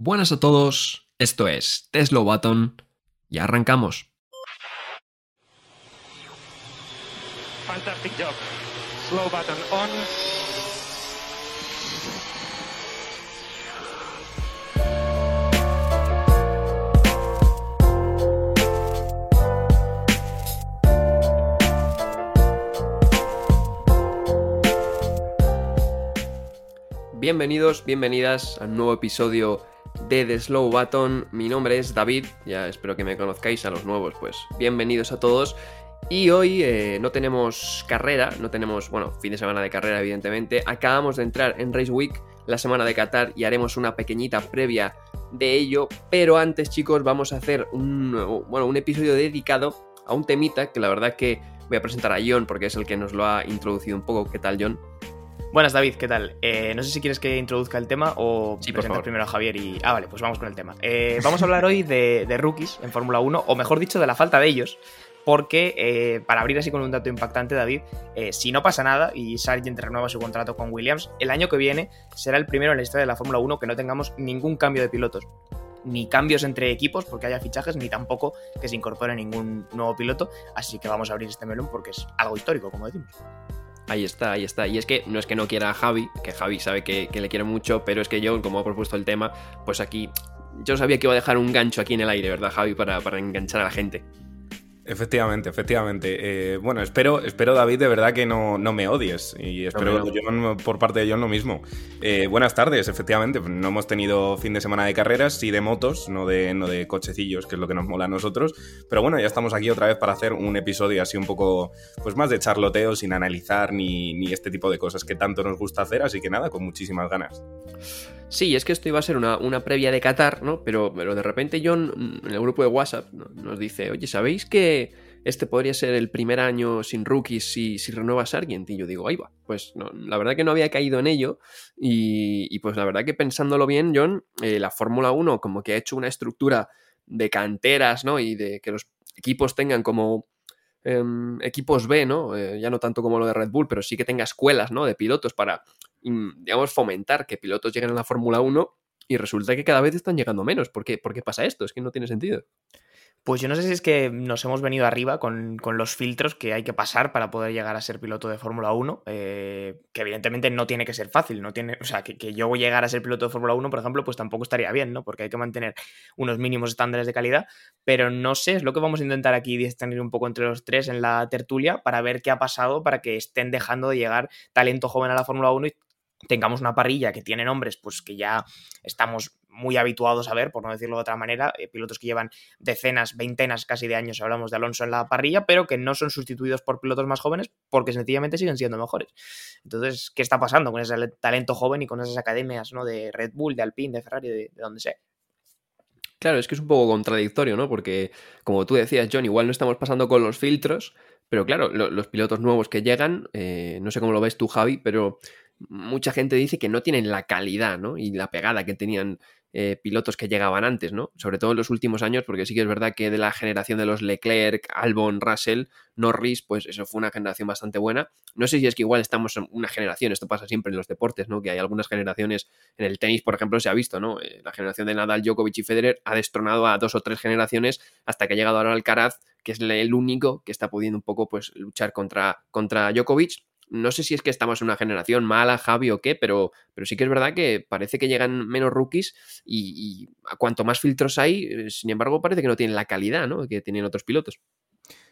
Buenas a todos, esto es Tesla Button y arrancamos. Fantastic job. Slow button on. Bienvenidos, bienvenidas a un nuevo episodio de The Slow Button. Mi nombre es David, ya espero que me conozcáis a los nuevos, pues bienvenidos a todos. Y hoy eh, no tenemos carrera, no tenemos, bueno, fin de semana de carrera evidentemente. Acabamos de entrar en Race Week, la semana de Qatar, y haremos una pequeñita previa de ello. Pero antes chicos vamos a hacer un, bueno, un episodio dedicado a un temita que la verdad que voy a presentar a John porque es el que nos lo ha introducido un poco. ¿Qué tal John? Buenas, David, ¿qué tal? Eh, no sé si quieres que introduzca el tema o Sí, favor. primero a Javier y... Ah, vale, pues vamos con el tema. Eh, vamos a hablar hoy de, de rookies en Fórmula 1, o mejor dicho, de la falta de ellos, porque, eh, para abrir así con un dato impactante, David, si no pasa nada y Sargent renueva su contrato con Williams, el año que viene será el primero en la historia de la Fórmula 1 que no tengamos ningún cambio de pilotos. Ni cambios entre equipos porque haya fichajes, ni tampoco que se incorpore ningún nuevo piloto. Así que vamos a abrir este melón porque es algo histórico, como decimos. Ahí está, ahí está. Y es que no es que no quiera a Javi, que Javi sabe que, le quiere mucho, pero es que yo, como ha propuesto el tema, pues aquí yo sabía que iba a dejar un gancho aquí en el aire, ¿verdad, Javi? Para enganchar a la gente. Efectivamente, efectivamente. Eh, bueno, espero, espero, David, de verdad que no, no me odies. Y espero, No, no. John, por parte de John, lo mismo. Eh, buenas tardes, efectivamente. No hemos tenido fin de semana de carreras, sí de motos, no de, no de cochecillos, que es lo que nos mola a nosotros. Pero bueno, ya estamos aquí otra vez para hacer un episodio así un poco, pues más de charloteo, sin analizar ni, ni este tipo de cosas que tanto nos gusta hacer. Así que nada, con muchísimas ganas. Sí, es que esto iba a ser una, una previa de Qatar, ¿no? Pero, pero de repente John, en el grupo de WhatsApp, ¿no? nos dice, oye, ¿sabéis que este podría ser el primer año sin rookies si, si renueva Sargent? Y yo digo, ahí va. Pues la verdad que no había caído en ello. Y, pues la verdad que pensándolo bien, John, eh, la Fórmula 1 como que ha hecho una estructura de canteras, ¿no? Y de que los equipos tengan como em, equipos B, ¿no? Eh, ya no tanto como lo de Red Bull, pero sí que tenga escuelas, ¿no? De pilotos para, digamos, fomentar que pilotos lleguen a la Fórmula 1 y resulta que cada vez están llegando menos. ¿Por qué, ¿Por qué pasa esto? Es que no tiene sentido. Pues yo no sé si es que nos hemos venido arriba con, con los filtros que hay que pasar para poder llegar a ser piloto de Fórmula 1, eh, que evidentemente no tiene que ser fácil, no tiene, o sea, que, que yo llegar a ser piloto de Fórmula 1, por ejemplo, pues tampoco estaría bien, ¿no? Porque hay que mantener unos mínimos estándares de calidad, pero no sé, es lo que vamos a intentar aquí distinguir un poco entre los tres en la tertulia para ver qué ha pasado para que estén dejando de llegar talento joven a la Fórmula 1 y tengamos una parrilla que tiene nombres pues que ya estamos muy habituados a ver, por no decirlo de otra manera, eh, pilotos que llevan decenas, veintenas casi de años, hablamos de Alonso en la parrilla, pero que no son sustituidos por pilotos más jóvenes porque sencillamente siguen siendo mejores. Entonces, ¿qué está pasando con ese talento joven y con esas academias ¿no? de Red Bull, de Alpine, de Ferrari, de, de donde sea? Claro, es que es un poco contradictorio, ¿no? Porque, como tú decías, John, igual no estamos pasando con los filtros, pero claro, lo- los pilotos nuevos que llegan, eh, no sé cómo lo ves tú, Javi, pero mucha gente dice que no tienen la calidad, ¿no? Y la pegada que tenían eh, pilotos que llegaban antes, ¿no? Sobre todo en los últimos años, porque sí que es verdad que de la generación de los Leclerc, Albon, Russell, Norris, pues eso fue una generación bastante buena. No sé si es que igual estamos en una generación, esto pasa siempre en los deportes, ¿no? Que hay algunas generaciones, en el tenis, por ejemplo, se ha visto, ¿no? Eh, la generación de Nadal, Djokovic y Federer ha destronado a dos o tres generaciones hasta que ha llegado ahora Alcaraz, que es el único que está pudiendo un poco, pues, luchar contra, contra Djokovic. No sé si es que estamos en una generación mala, Javi, o qué, pero, pero sí que es verdad que parece que llegan menos rookies y, y cuanto más filtros hay, eh, sin embargo, parece que no tienen la calidad, ¿no? Que tienen otros pilotos.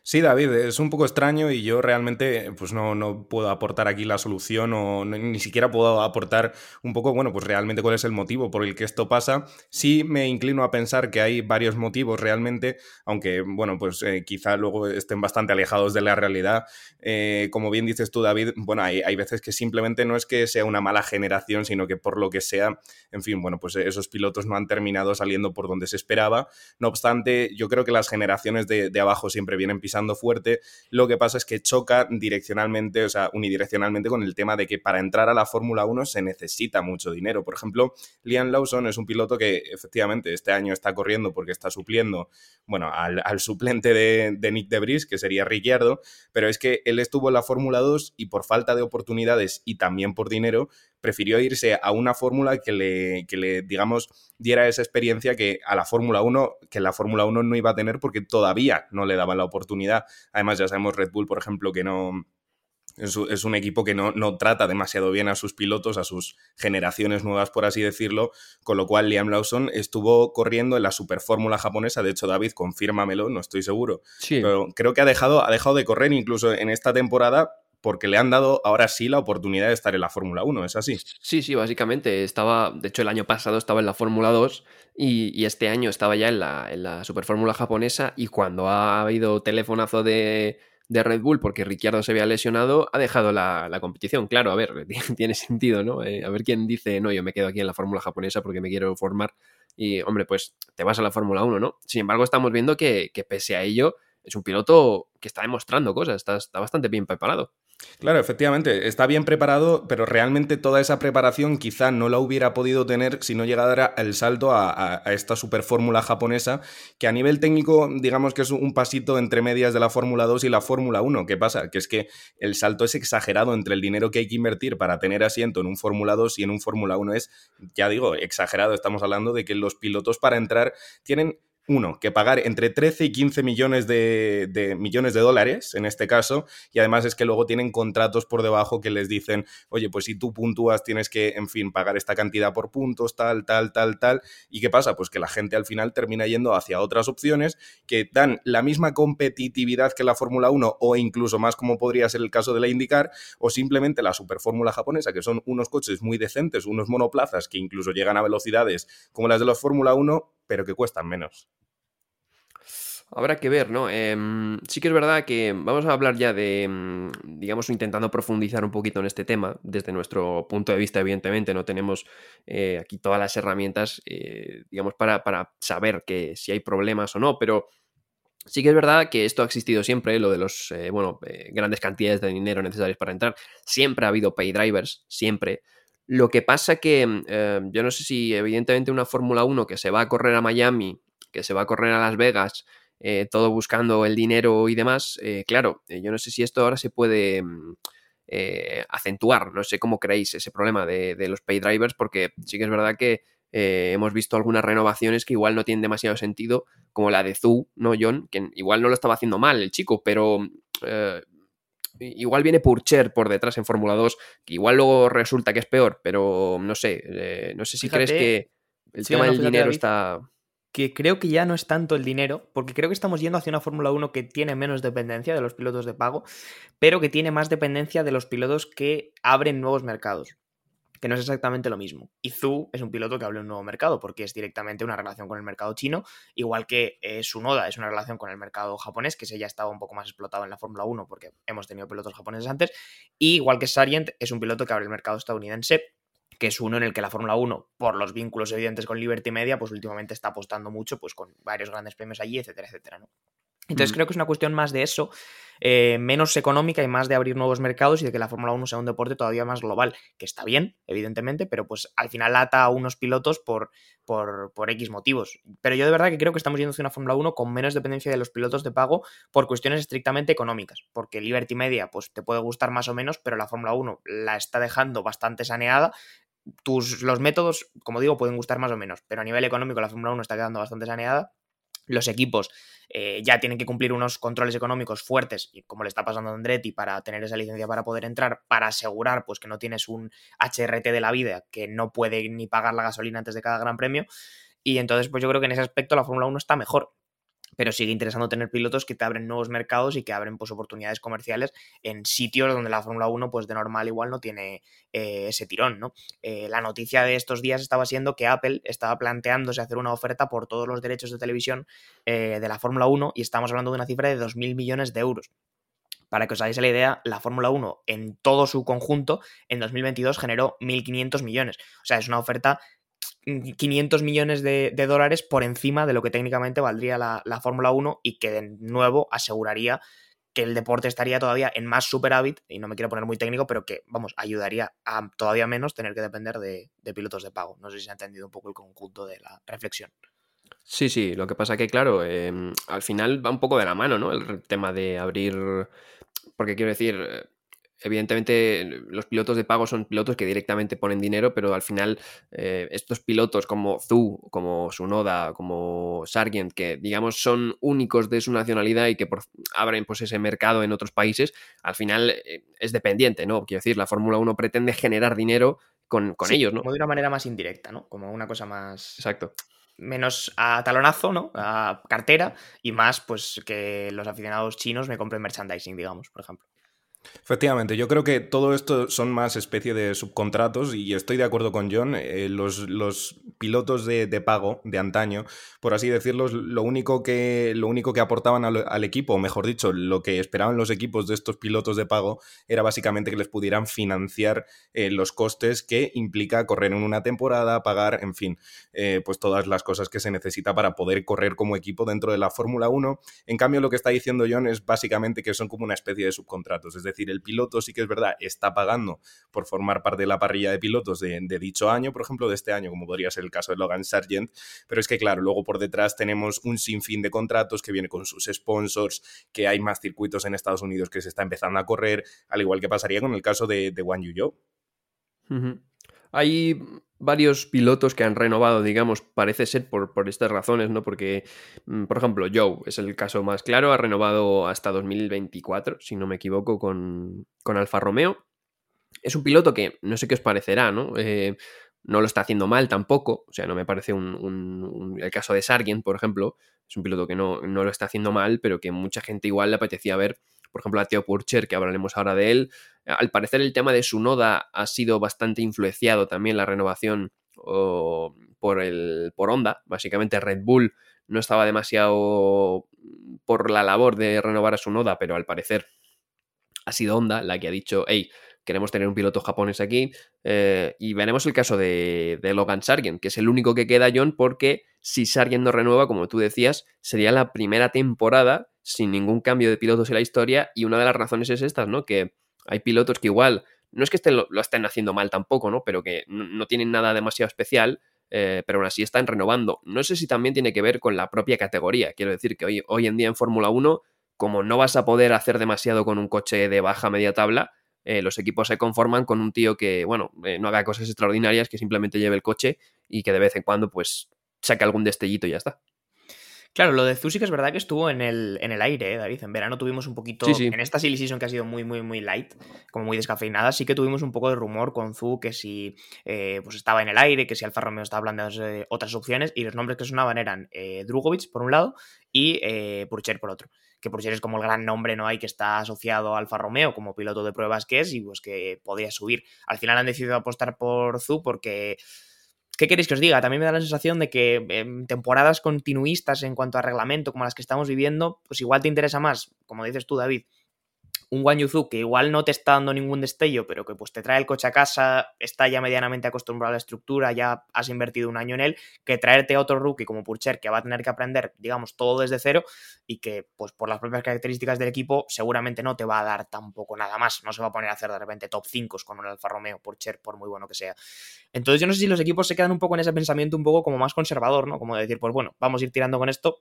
Sí, David, es un poco extraño y yo realmente pues no, no puedo aportar aquí la solución o no- ni siquiera puedo aportar un poco, bueno, pues realmente cuál es el motivo por el que esto pasa. Sí me inclino a pensar que hay varios motivos realmente, aunque, bueno, pues eh, quizá luego estén bastante alejados de la realidad. Eh, como bien dices tú, David, bueno, hay, hay veces que simplemente no es que sea una mala generación, sino que por lo que sea, en fin, bueno, pues esos pilotos no han terminado saliendo por donde se esperaba. No obstante, yo creo que las generaciones de, de abajo siempre vienen pisando fuerte. Lo que pasa es que choca direccionalmente, o sea, unidireccionalmente con el tema de que para entrar a la Fórmula 1 se necesita mucho dinero. Por ejemplo, Liam Lawson es un piloto que efectivamente este año está corriendo porque está supliendo, bueno, al, suplente de, de Nick que sería Ricciardo, pero es que él estuvo en la Fórmula 2 y por falta de oportunidades y también por dinero, prefirió irse a una fórmula que le, que le, digamos, diera esa experiencia que a la Fórmula 1, que la Fórmula 1 no iba a tener porque todavía no le daban la oportunidad. Además, ya sabemos Red Bull, por ejemplo, que no, es, un equipo que no, no, trata demasiado bien a sus pilotos, a sus generaciones nuevas, por así decirlo, con lo cual Liam Lawson estuvo corriendo en la superfórmula japonesa, de hecho David, confírmamelo, no estoy seguro, sí. pero creo que ha dejado, ha dejado de correr incluso en esta temporada porque le han dado ahora sí la oportunidad de estar en la Fórmula 1, ¿es así? Sí, sí, básicamente. Estaba, de hecho, el año pasado estaba en la Fórmula 2 y, este año estaba ya en la, en la Superfórmula japonesa y cuando ha habido telefonazo de, de Red Bull porque Ricciardo se había lesionado, ha dejado la, la competición. Claro, a ver, tiene sentido, ¿no? Eh, a ver quién dice, no, yo me quedo aquí en la Fórmula japonesa porque me quiero formar. Y, hombre, pues te vas a la Fórmula 1, ¿no? Sin embargo, estamos viendo que, que, pese a ello, es un piloto que está demostrando cosas, está, está bastante bien preparado. Claro, efectivamente, está bien preparado, pero realmente toda esa preparación quizá no la hubiera podido tener si no llegara el salto a, esta super fórmula japonesa, que a nivel técnico, digamos que es un pasito entre medias de la Fórmula 2 y la Fórmula 1. ¿Qué pasa? Que es que el salto es exagerado entre el dinero que hay que invertir para tener asiento en un Fórmula 2 y en un Fórmula 1 es, ya digo, exagerado. Estamos hablando de que los pilotos para entrar tienen uno, que pagar entre 13 y 15 millones de, de, millones de dólares, en este caso, y además es que luego tienen contratos por debajo que les dicen, oye, pues si tú puntúas tienes que, en fin, pagar esta cantidad por puntos, tal, tal, tal, tal. ¿Y qué pasa? Pues que la gente al final termina yendo hacia otras opciones que dan la misma competitividad que la Fórmula 1 o incluso más como podría ser el caso de la IndyCar o simplemente la Superfórmula japonesa, que son unos coches muy decentes, unos monoplazas que incluso llegan a velocidades como las de la Fórmula 1, pero que cuestan menos. Habrá que ver, ¿no? Eh, sí que es verdad que vamos a hablar ya de, digamos, intentando profundizar un poquito en este tema, desde nuestro punto de vista, evidentemente, no tenemos eh, aquí todas las herramientas, eh, digamos, para, para saber que si hay problemas o no, pero sí que es verdad que esto ha existido siempre, lo de los, eh, bueno, grandes cantidades de dinero necesarias para entrar, siempre ha habido pay drivers, siempre. Lo que pasa que eh, yo no sé si evidentemente una Fórmula 1 que se va a correr a Miami, que se va a correr a Las Vegas, eh, todo buscando el dinero y demás, eh, claro, yo no sé si esto ahora se puede acentuar, no sé cómo creéis ese problema de, los pay drivers, porque sí que es verdad que hemos visto algunas renovaciones que igual no tienen demasiado sentido, como la de Zu, ¿no, John? Que igual no lo estaba haciendo mal el chico, pero igual viene Purcher por detrás en Fórmula 2, que igual luego resulta que es peor, pero no sé, eh, no sé si fíjate, crees que el sí, tema no, del dinero David, está... Que creo que ya no es tanto el dinero, porque creo que estamos yendo hacia una Fórmula 1 que tiene menos dependencia de los pilotos de pago, pero que tiene más dependencia de los pilotos que abren nuevos mercados no es exactamente lo mismo. Y Zu es un piloto que abre un nuevo mercado porque es directamente una relación con el mercado chino, igual que eh, Sunoda es una relación con el mercado japonés, que ese ya estaba un poco más explotado en la Fórmula 1 porque hemos tenido pilotos japoneses antes, y igual que Sargent es un piloto que abre el mercado estadounidense que es uno en el que la Fórmula 1, por los vínculos evidentes con Liberty Media, pues últimamente está apostando mucho, pues con varios grandes premios allí, etcétera, etcétera, ¿no? Entonces mm. creo que es una cuestión más de eso, eh, menos económica y más de abrir nuevos mercados y de que la Fórmula 1 sea un deporte todavía más global, que está bien, evidentemente, pero pues al final ata a unos pilotos por, por, por X motivos. Pero yo de verdad que creo que estamos yendo hacia una Fórmula 1 con menos dependencia de los pilotos de pago por cuestiones estrictamente económicas, porque Liberty Media pues te puede gustar más o menos, pero la Fórmula 1 la está dejando bastante saneada, tus, los métodos, como digo, pueden gustar más o menos, pero a nivel económico la Fórmula 1 está quedando bastante saneada. Los equipos eh, ya tienen que cumplir unos controles económicos fuertes, como le está pasando a Andretti, para tener esa licencia para poder entrar, para asegurar pues, que no tienes un HRT de la vida que no puede ni pagar la gasolina antes de cada gran premio. Y entonces, pues yo creo que en ese aspecto la Fórmula 1 está mejor pero sigue interesando tener pilotos que te abren nuevos mercados y que abren pues, oportunidades comerciales en sitios donde la Fórmula 1 pues, de normal igual no tiene eh, ese tirón. ¿no? Eh, la noticia de estos días estaba siendo que Apple estaba planteándose hacer una oferta por todos los derechos de televisión eh, de la Fórmula 1 y estamos hablando de una cifra de 2.000 millones de euros. Para que os hagáis la idea, la Fórmula 1 en todo su conjunto en 2022 generó 1.500 millones. O sea, es una oferta 500 millones de, dólares por encima de lo que técnicamente valdría la, la Fórmula 1 y que de nuevo aseguraría que el deporte estaría todavía en más superávit, y no me quiero poner muy técnico, pero que, vamos, ayudaría a todavía menos tener que depender de, pilotos de pago. No sé si se ha entendido un poco el conjunto de la reflexión. Sí, sí, lo que pasa que, claro, eh, al final va un poco de la mano, ¿no? El tema de abrir, porque quiero decir, evidentemente los pilotos de pago son pilotos que directamente ponen dinero, pero al final eh, estos pilotos como Zhu, como Sunoda, como Sargent, que digamos son únicos de su nacionalidad y que abren pues ese mercado en otros países, al final eh, es dependiente, ¿no? Quiero decir, la Fórmula 1 pretende generar dinero con, ellos, ¿no? Como de una manera más indirecta, ¿no? Como una cosa más... Exacto menos a talonazo, ¿no? A cartera y más pues que los aficionados chinos me compren merchandising, digamos, por ejemplo. Efectivamente, yo creo que todo esto son más especie de subcontratos y estoy de acuerdo con John. Eh, los, los, pilotos de, pago de antaño, por así decirlo, lo único que, lo único que aportaban al, equipo, o mejor dicho, lo que esperaban los equipos de estos pilotos de pago era básicamente que les pudieran financiar eh, los costes que implica correr en una temporada, pagar, en fin, eh, pues todas las cosas que se necesita para poder correr como equipo dentro de la Fórmula 1. En cambio, lo que está diciendo John es básicamente que son como una especie de subcontratos, es decir, decir, el piloto sí que es verdad, está pagando por formar parte de la parrilla de pilotos de, dicho año, por ejemplo, de este año, como podría ser el caso de Logan Sargent, pero es que, claro, luego por detrás tenemos un sinfín de contratos que viene con sus sponsors, que hay más circuitos en Estados Unidos que se está empezando a correr, al igual que pasaría con el caso de, de Wang Yu Hay varios pilotos que han renovado, digamos, parece ser por, estas razones, ¿no? Porque, mm, por ejemplo, Joe es el caso más claro, ha renovado hasta 2024, si no me equivoco, con, con Alfa Romeo. Es un piloto que no sé qué os parecerá, ¿no? Eh, no lo está haciendo mal tampoco, o sea, no me parece un, el caso de Sargent, por ejemplo, es un piloto que no, no lo está haciendo mal, pero que mucha gente igual le apetecía ver por ejemplo, a Theo Purcher, que hablaremos ahora de él. Al parecer el tema de su noda ha sido bastante influenciado también la renovación por, el, por Honda. Básicamente Red Bull no estaba demasiado por la labor de renovar a su noda, pero al parecer ha sido Honda la que ha dicho, hey, queremos tener un piloto japonés aquí. Eh, y veremos el caso de, de, Logan Sargent, que es el único que queda, John, porque si Sargent no renueva, como tú decías, sería la primera temporada sin ningún cambio de pilotos en la historia y una de las razones es esta, ¿no? Que hay pilotos que igual, no es que estén, lo, estén haciendo mal tampoco, ¿no? Pero que no, tienen nada demasiado especial, eh, pero aún así están renovando. No sé si también tiene que ver con la propia categoría. Quiero decir que hoy, hoy en día en Fórmula 1, como no vas a poder hacer demasiado con un coche de baja media tabla, eh, los equipos se conforman con un tío que, bueno, eh, no haga cosas extraordinarias, que simplemente lleve el coche y que de vez en cuando, pues, saque algún destellito y ya está. Claro, lo de Zusi que es verdad que estuvo en el, en el aire, ¿eh, David. En verano tuvimos un poquito. En esta silly season que ha sido muy, muy, muy light, como muy descafeinada, sí que tuvimos un poco de rumor con Zu que si eh, pues estaba en el aire, que si Alfa Romeo estaba hablando de otras opciones, y los nombres que sonaban eran eh, Drugovic por un lado y Purcher por otro. Que Purcher es como el gran nombre, ¿no? Hay que está asociado a Alfa Romeo como piloto de pruebas que es, y pues que podía subir. Al final han decidido apostar por Zu porque ¿Qué queréis que os diga? También me da la sensación de que en temporadas continuistas en cuanto a reglamento como las que estamos viviendo, pues igual te interesa más, como dices tú, David, un Guan Yuzu que igual no te está dando ningún destello, pero que pues te trae el coche a casa, está ya medianamente acostumbrado a la estructura, ya has invertido un año en él, que traerte a otro rookie como Purcher que va a tener que aprender, digamos, todo desde cero y que pues por las propias características del equipo seguramente no te va a dar tampoco nada más, no se va a poner a hacer de repente top 5 con un Alfa Romeo, Purcher, por muy bueno que sea. Entonces yo no sé si los equipos se quedan un poco en ese pensamiento un poco como más conservador, ¿no? Como de decir, pues bueno, vamos a ir tirando con esto,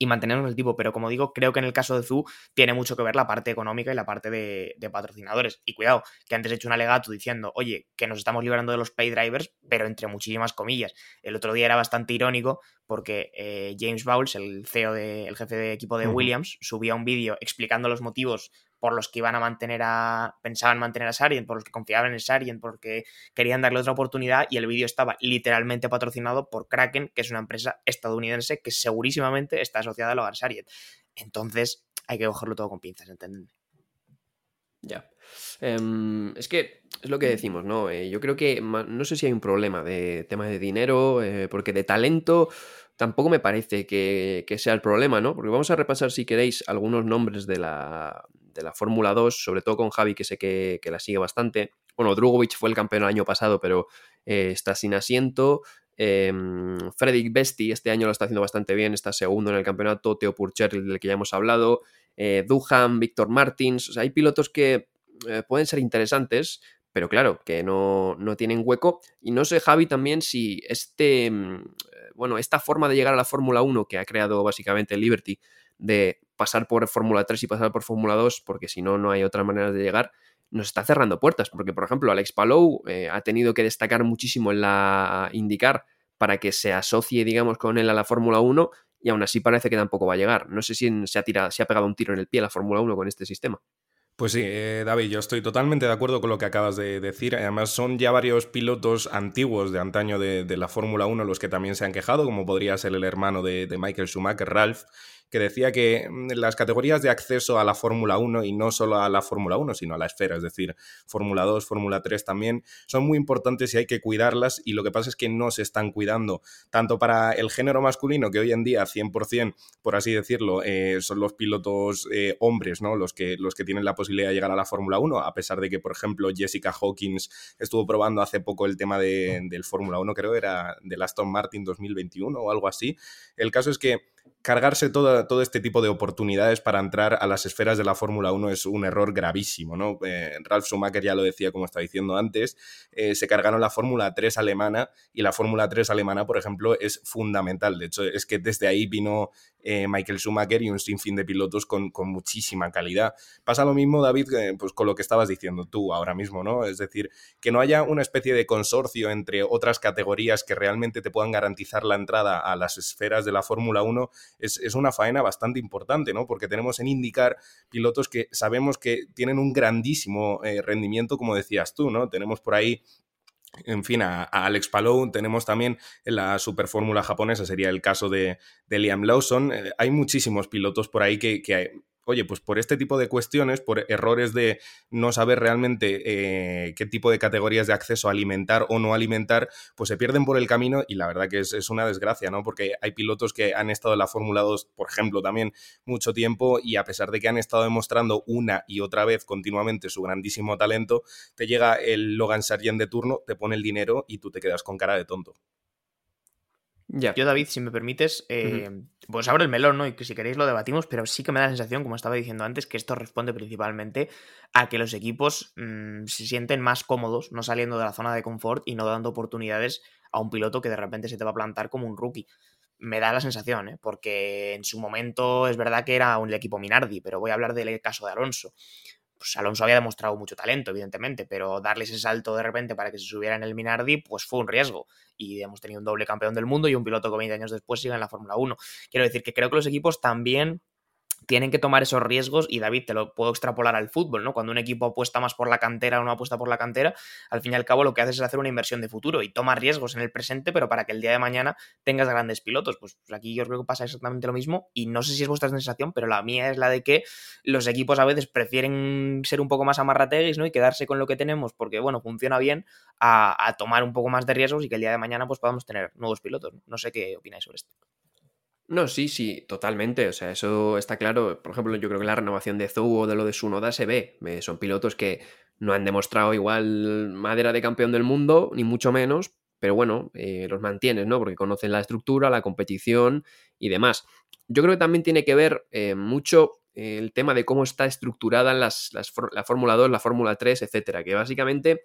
y mantenernos el tipo. Pero como digo, creo que en el caso de Zu tiene mucho que ver la parte económica y la parte de, patrocinadores. Y cuidado, que antes he hecho un alegato diciendo, oye, que nos estamos librando de los pay drivers, pero entre muchísimas comillas. El otro día era bastante irónico porque eh, James Bowles, el CEO, de, el jefe de equipo de Williams, subía un vídeo explicando los motivos por los que iban a mantener a. pensaban mantener a Sarient, por los que confiaban en Sarient, porque querían darle otra oportunidad, y el vídeo estaba literalmente patrocinado por Kraken, que es una empresa estadounidense que segurísimamente está asociada a Logan Sarient. Entonces, hay que cogerlo todo con pinzas, ¿entendedme? Ya. Em, es que es lo que decimos, ¿no? Eh, yo creo que no sé si hay un problema de tema de dinero, eh, porque de talento tampoco me parece que, sea el problema, ¿no? Porque vamos a repasar, si queréis, algunos nombres de la, de la Fórmula 2, sobre todo con Javi, que sé que, la sigue bastante. Bueno, Drugovic fue el campeón el año pasado, pero eh, está sin asiento. Eh, Fredrik Besti este año lo está haciendo bastante bien, está segundo en el campeonato. Teo Purcher, del que ya hemos hablado. Eh, Duhan, Víctor Martins. O sea, hay pilotos que pueden ser interesantes, pero claro, que no, no, tienen hueco. Y no sé, Javi, también si este mm, bueno, esta forma de llegar a la Fórmula 1 que ha creado básicamente Liberty, de pasar por Fórmula 3 y pasar por Fórmula 2, porque si no, no hay otra manera de llegar, nos está cerrando puertas, porque por ejemplo Alex Palou eh, ha tenido que destacar muchísimo en la indicar para que se asocie, digamos, con él a la Fórmula 1 y aún así parece que tampoco va a llegar. No sé si se ha, tirado, se ha pegado un tiro en el pie a la Fórmula 1 con este sistema. Pues sí, eh, David, yo estoy totalmente de acuerdo con lo que acabas de decir. Además, son ya varios pilotos antiguos de antaño de, la Fórmula 1 los que también se han quejado, como podría ser el hermano de, de Michael Schumacher, Ralph, que decía que mm, las categorías de acceso a la Fórmula 1 y no solo a la Fórmula 1, sino a la esfera, es decir, Fórmula 2, Fórmula 3 también, son muy importantes y hay que cuidarlas y lo que pasa es que no se están cuidando tanto para el género masculino, que hoy en día 100%, por así decirlo, eh, son los pilotos eh, hombres, ¿no? Los que, los que tienen la posibilidad de llegar a la Fórmula 1, a pesar de que, por ejemplo, Jessica Hawkins estuvo probando hace poco el tema de, del Fórmula 1, creo era del Aston Martin 2021 o algo así. El caso es que cargarse todo, todo, este tipo de oportunidades para entrar a las esferas de la Fórmula 1 es un error gravísimo, ¿no? Eh, Ralf Schumacher ya lo decía, como estaba diciendo antes, eh, se cargaron la Fórmula 3 alemana y la Fórmula 3 alemana, por ejemplo, es fundamental. De hecho, es que desde ahí vino eh, Michael Schumacher y un sinfín de pilotos con, con muchísima calidad. Pasa lo mismo, David, pues con lo que estabas diciendo tú ahora mismo, ¿no? Es decir, que no haya una especie de consorcio entre otras categorías que realmente te puedan garantizar la entrada a las esferas de la Fórmula 1 es, una faena bastante importante, ¿no? Porque tenemos en indicar pilotos que sabemos que tienen un grandísimo eh, rendimiento, como decías tú, ¿no? Tenemos por ahí en fin, a, Alex Palou, tenemos también en la superfórmula japonesa, sería el caso de, Liam Lawson. Eh, hay muchísimos pilotos por ahí que, que, oye, pues por este tipo de cuestiones, por errores de no saber realmente eh, qué tipo de categorías de acceso alimentar o no alimentar, pues se pierden por el camino y la verdad que es, una desgracia, ¿no? Porque hay pilotos que han estado en la Fórmula 2, por ejemplo, también mucho tiempo y a pesar de que han estado demostrando una y otra vez continuamente su grandísimo talento, te llega el Logan Sargent de turno, te pone el dinero y tú te quedas con cara de tonto. Yo, David, si me permites, eh, pues abro el melón, ¿no? Y que si queréis lo debatimos, pero sí que me da la sensación, como estaba diciendo antes, que esto responde principalmente a que los equipos mm, se sienten más cómodos, no saliendo de la zona de confort y no dando oportunidades a un piloto que de repente se te va a plantar como un rookie. Me da la sensación, ¿eh? porque en su momento es verdad que era un equipo Minardi, pero voy a hablar del caso de Alonso pues Alonso había demostrado mucho talento, evidentemente, pero darles ese salto de repente para que se subiera en el Minardi, pues fue un riesgo. Y hemos tenido un doble campeón del mundo y un piloto que 20 años después sigue en la Fórmula 1. Quiero decir que creo que los equipos también tienen que tomar esos riesgos y David, te lo puedo extrapolar al fútbol, ¿no? Cuando un equipo apuesta más por la cantera o no apuesta por la cantera, al fin y al cabo lo que haces es hacer una inversión de futuro y toma riesgos en el presente, pero para que el día de mañana tengas grandes pilotos. Pues, pues aquí yo creo que pasa exactamente lo mismo y no sé si es vuestra sensación, pero la mía es la de que los equipos a veces prefieren ser un poco más amarrateguis, ¿no? Y quedarse con lo que tenemos porque, bueno, funciona bien a, a tomar un poco más de riesgos y que el día de mañana pues podamos tener nuevos pilotos. No sé qué opináis sobre esto. No, sí, sí, totalmente. O sea, eso está claro. Por ejemplo, yo creo que la renovación de Zou o de lo de Sunoda se ve. Eh, son pilotos que no han demostrado igual madera de campeón del mundo, ni mucho menos, pero bueno, eh, los mantienes, ¿no? Porque conocen la estructura, la competición y demás. Yo creo que también tiene que ver eh, mucho el tema de cómo está estructurada las, la Fórmula 2, la Fórmula 3, etcétera, que básicamente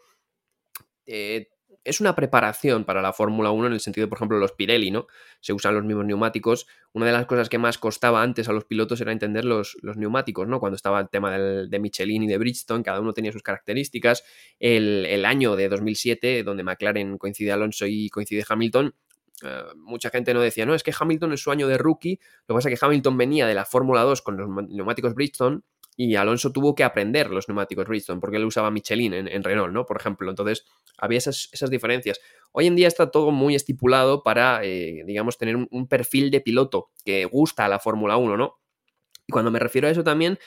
es una preparación para la Fórmula 1 en el sentido, por ejemplo, los Pirelli, ¿no? Se usan los mismos neumáticos. Una de las cosas que más costaba antes a los pilotos era entender los, los neumáticos, ¿no? Cuando estaba el tema del, de Michelin y de Bridgestone, cada uno tenía sus características. El, año de 2007, donde McLaren coincide Alonso y coincide Hamilton, eh, mucha gente no decía, no, es que Hamilton es su año de rookie. Lo que pasa es que Hamilton venía de la Fórmula 2 con los neumáticos Bridgestone y Alonso tuvo que aprender los neumáticos Bridgestone porque él usaba Michelin en, Renault, ¿no? Por ejemplo, entonces había esas, diferencias. Hoy en día está todo muy estipulado para, eh, digamos, tener un, perfil de piloto que gusta a la Fórmula 1, ¿no? Y cuando me refiero a eso también,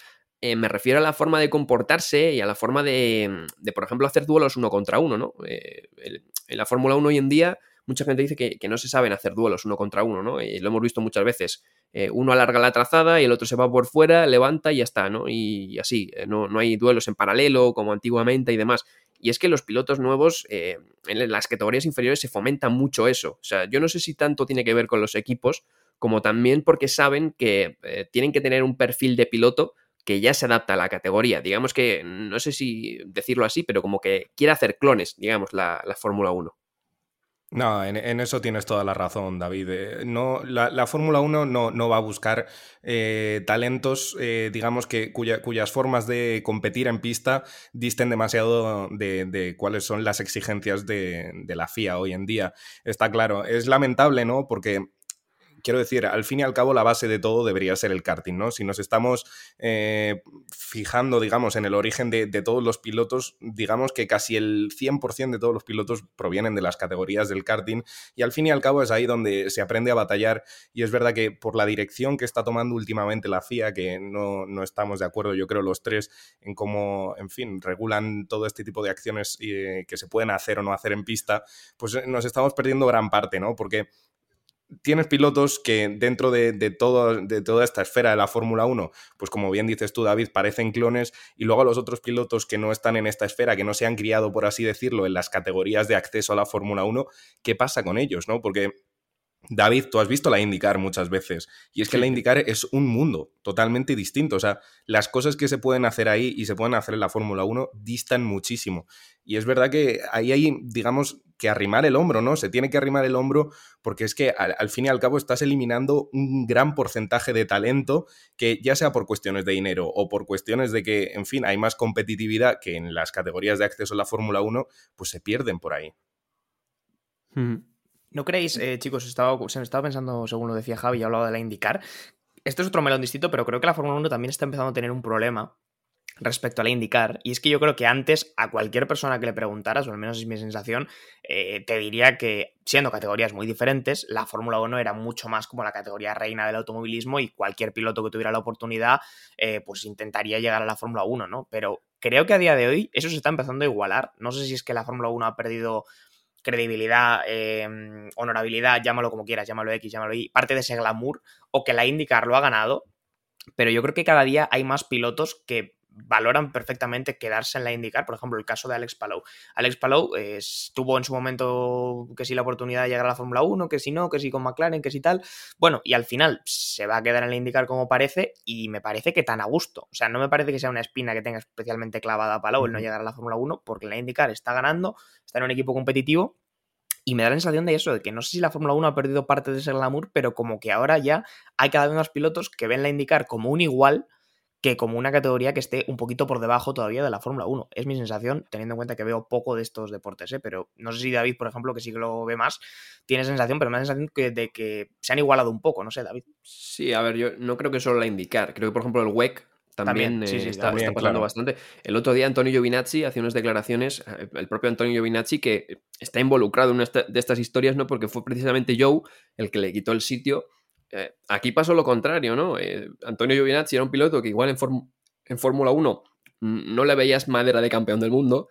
eh, me refiero a la forma de comportarse y a la forma de, por ejemplo, hacer duelos uno contra uno, ¿no? Eh, en la Fórmula 1 hoy en día mucha gente dice que, no se saben hacer duelos uno contra uno, ¿no? Y lo hemos visto muchas veces. Eh, uno alarga la trazada y el otro se va por fuera, levanta y ya está, ¿no? Y, así, eh, no, no, hay duelos en paralelo como antiguamente y demás. Y es que los pilotos nuevos, eh, en las categorías inferiores, se fomenta mucho eso. O sea, yo no sé si tanto tiene que ver con los equipos, como también porque saben que tienen que tener un perfil de piloto que ya se adapta a la categoría. Digamos que, no sé si decirlo así, pero como que quiere hacer clones, digamos, la, la Fórmula 1. No, en, eso tienes toda la razón, David. Eh, no, la, Fórmula 1 no, no, va a buscar eh, talentos, eh, digamos, que cuyas formas de competir en pista disten demasiado de, cuáles son las exigencias de, de, la FIA hoy en día. Está claro. Es lamentable, ¿no? Porque quiero decir, al fin y al cabo la base de todo debería ser el karting, ¿no? Si nos estamos eh, fijando, digamos, en el origen de, todos los pilotos, digamos que casi el 100% de todos los pilotos provienen de las categorías del karting y al fin y al cabo es ahí donde se aprende a batallar y es verdad que por la dirección que está tomando últimamente la FIA, que no, estamos de acuerdo, yo creo, los tres en cómo, en fin, regulan todo este tipo de acciones eh, que se pueden hacer o no hacer en pista, pues eh, nos estamos perdiendo gran parte, ¿no? Porque tienes pilotos que dentro de, todo, de toda esta esfera de la Fórmula 1, pues como bien dices tú, David, parecen clones, y luego a los otros pilotos que no están en esta esfera, que no se han criado, por así decirlo, en las categorías de acceso a la Fórmula 1, ¿qué pasa con ellos? ¿no? Porque David, tú has visto la IndyCar muchas veces y es que la IndyCar es un mundo totalmente distinto. O sea, las cosas que se pueden hacer ahí y se pueden hacer en la Fórmula 1 distan muchísimo. Y es verdad que ahí hay, digamos, que arrimar el hombro, ¿no? Se tiene que arrimar el hombro porque es que al, fin y al cabo estás eliminando un gran porcentaje de talento que ya sea por cuestiones de dinero o por cuestiones de que, en fin, hay más competitividad que en las categorías de acceso a la Fórmula 1, pues se pierden por ahí. ¿No creéis, eh, chicos, estaba, se me estaba pensando, según lo decía Javi, y hablaba de la indicar. Esto es otro melón distinto, pero creo que la Fórmula 1 también está empezando a tener un problema respecto a la indicar. Y es que yo creo que antes a cualquier persona que le preguntaras, o al menos es mi sensación, eh, te diría que siendo categorías muy diferentes, la Fórmula 1 era mucho más como la categoría reina del automovilismo y cualquier piloto que tuviera la oportunidad, eh, pues intentaría llegar a la Fórmula 1, ¿no? Pero creo que a día de hoy eso se está empezando a igualar. No sé si es que la Fórmula 1 ha perdido credibilidad, em, honorabilidad, llámalo como quieras, llámalo X, llámalo Y, parte de ese glamour, o que la IndyCar lo ha ganado, pero yo creo que cada día hay más pilotos que valoran perfectamente quedarse en la IndyCar, por ejemplo, el caso de Alex Palou. Alex Palou eh, tuvo en su momento que si la oportunidad de llegar a la Fórmula 1, que si no, que si con McLaren, que si tal. Bueno, y al final se va a quedar en la IndyCar como parece y me parece que tan a gusto. O sea, no me parece que sea una espina que tenga especialmente clavada a Palou el no llegar a la Fórmula 1, porque la IndyCar está ganando, está en un equipo competitivo y me da la sensación de eso, de que no sé si la Fórmula 1 ha perdido parte de ese glamour, pero como que ahora ya hay cada vez más pilotos que ven la IndyCar como un igual que como una categoría que esté un poquito por debajo todavía de la Fórmula 1. Es mi sensación, teniendo en cuenta que veo poco de estos deportes, ¿eh? pero no sé si David, por ejemplo, que sí que lo ve más, tiene sensación, pero me da la sensación que, de que se han igualado un poco, no sé, David. Sí, a ver, yo no creo que solo la indicar, creo que por ejemplo el WEC también, eh, está, pasando bastante. El otro día Antonio Giovinazzi hacía unas declaraciones, eh, el propio Antonio Giovinazzi, que está involucrado en una de estas historias, ¿no? Porque fue precisamente Joe el que le quitó el sitio. Aquí pasó lo contrario, ¿no? Antonio Giovinazzi era un piloto que igual en, en Fórmula 1 no le veías madera de campeón del mundo,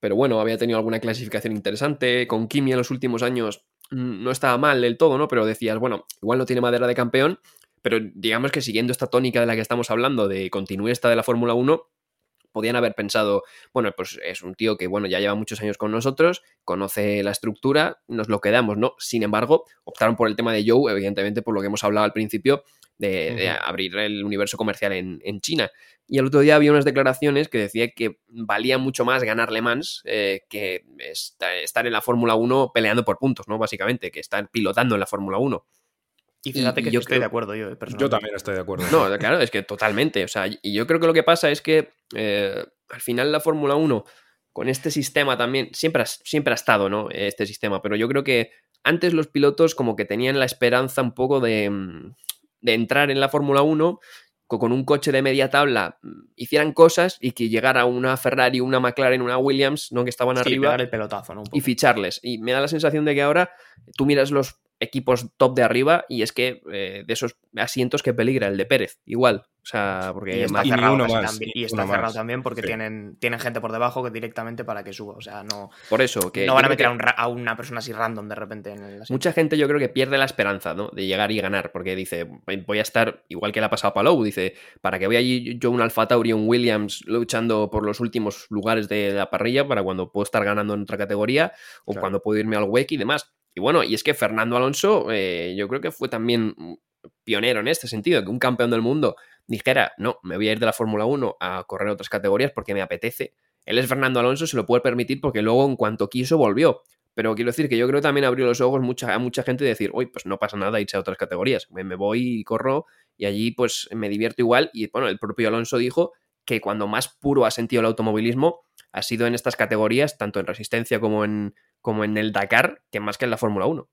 pero bueno, había tenido alguna clasificación interesante. Con Kimi en los últimos años no estaba mal del todo, ¿no? Pero decías, bueno, igual no tiene madera de campeón, pero digamos que siguiendo esta tónica de la que estamos hablando, de continuista de la Fórmula 1, podían haber pensado, bueno, pues es un tío que, bueno, ya lleva muchos años con nosotros, conoce la estructura, nos lo quedamos, ¿no? Sin embargo, optaron por el tema de Joe, evidentemente por lo que hemos hablado al principio, de, abrir el universo comercial en, China. Y el otro día había unas declaraciones que decía que valía mucho más ganar Le Mans eh, que estar en la Fórmula 1 peleando por puntos, ¿no? Básicamente, que estar pilotando en la Fórmula 1. Y fíjate que yo estoy de acuerdo yo, Yo también estoy de acuerdo. No, claro, es que totalmente. O sea, y yo creo que lo que pasa es que eh, al final la Fórmula 1, con este sistema también, siempre ha, siempre ha estado, ¿no? Este sistema, pero yo creo que antes los pilotos como que tenían la esperanza un poco de, mm, de entrar en la Fórmula 1 con un coche de media tabla mm, hicieran cosas y que llegara una Ferrari, una McLaren, una Williams, ¿no? Que estaban arriba. El pelotazo, ¿no? y ficharles. Y me da la sensación de que ahora tú miras los equipos top de arriba y es que eh, de esos asientos que peligra el de Pérez, igual. O sea, porque y está cerrado, también, y está cerrado también porque tienen, tienen gente por debajo que directamente para que suba. O sea, no. Por eso, que. No van a meter a, una persona así random de repente en el Mucha gente yo creo que pierde la esperanza, ¿no? De llegar y ganar. Porque dice, voy a estar, igual que le ha pasado a Palou, dice, ¿para que voy allí yo un Alfa Tauri un Williams luchando por los últimos lugares de la parrilla para cuando puedo estar ganando en otra categoría o cuando puedo irme al WEC y demás? Y bueno, y es que Fernando Alonso, eh, yo creo que fue también pionero en este sentido, que un campeón del mundo dijera, no, me voy a ir de la Fórmula 1 a correr otras categorías porque me apetece. Él es Fernando Alonso, se lo puede permitir porque luego en cuanto quiso volvió. pero quiero decir que yo creo que también abrió los ojos mucha, a mucha gente de decir, uy, pues no pasa nada irse a otras categorías, me, me voy y corro y allí pues me divierto igual. Y bueno, el propio Alonso dijo que cuando más puro ha sentido el automovilismo ha sido en estas categorías, tanto en resistencia como en, como en el Dakar, que más que en la Fórmula 1.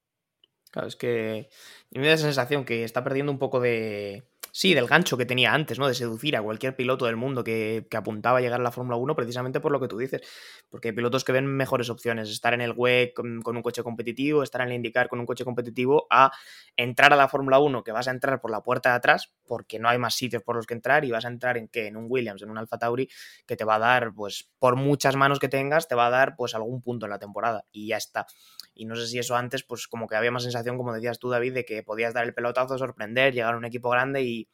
Claro, es que me da esa sensación que está perdiendo un poco de, sí, del gancho que tenía antes, ¿no? De seducir a cualquier piloto del mundo que, apuntaba a llegar a la Fórmula 1 precisamente por lo que tú dices. Porque hay pilotos que ven mejores opciones, estar en el WEC con, un coche competitivo, estar en el IndyCar con un coche competitivo, a entrar a la Fórmula 1, que vas a entrar por la puerta de atrás, porque no hay más sitios por los que entrar, y vas a entrar en qué? En un Williams, en un Alfa Tauri, que te va a dar, pues, por muchas manos que tengas, te va a dar, pues, algún punto en la temporada. Y ya está. Y no sé si eso antes, pues, como que había más sensación, como decías tú, David, de que podías dar el pelotazo, sorprender, llegar a un equipo grande y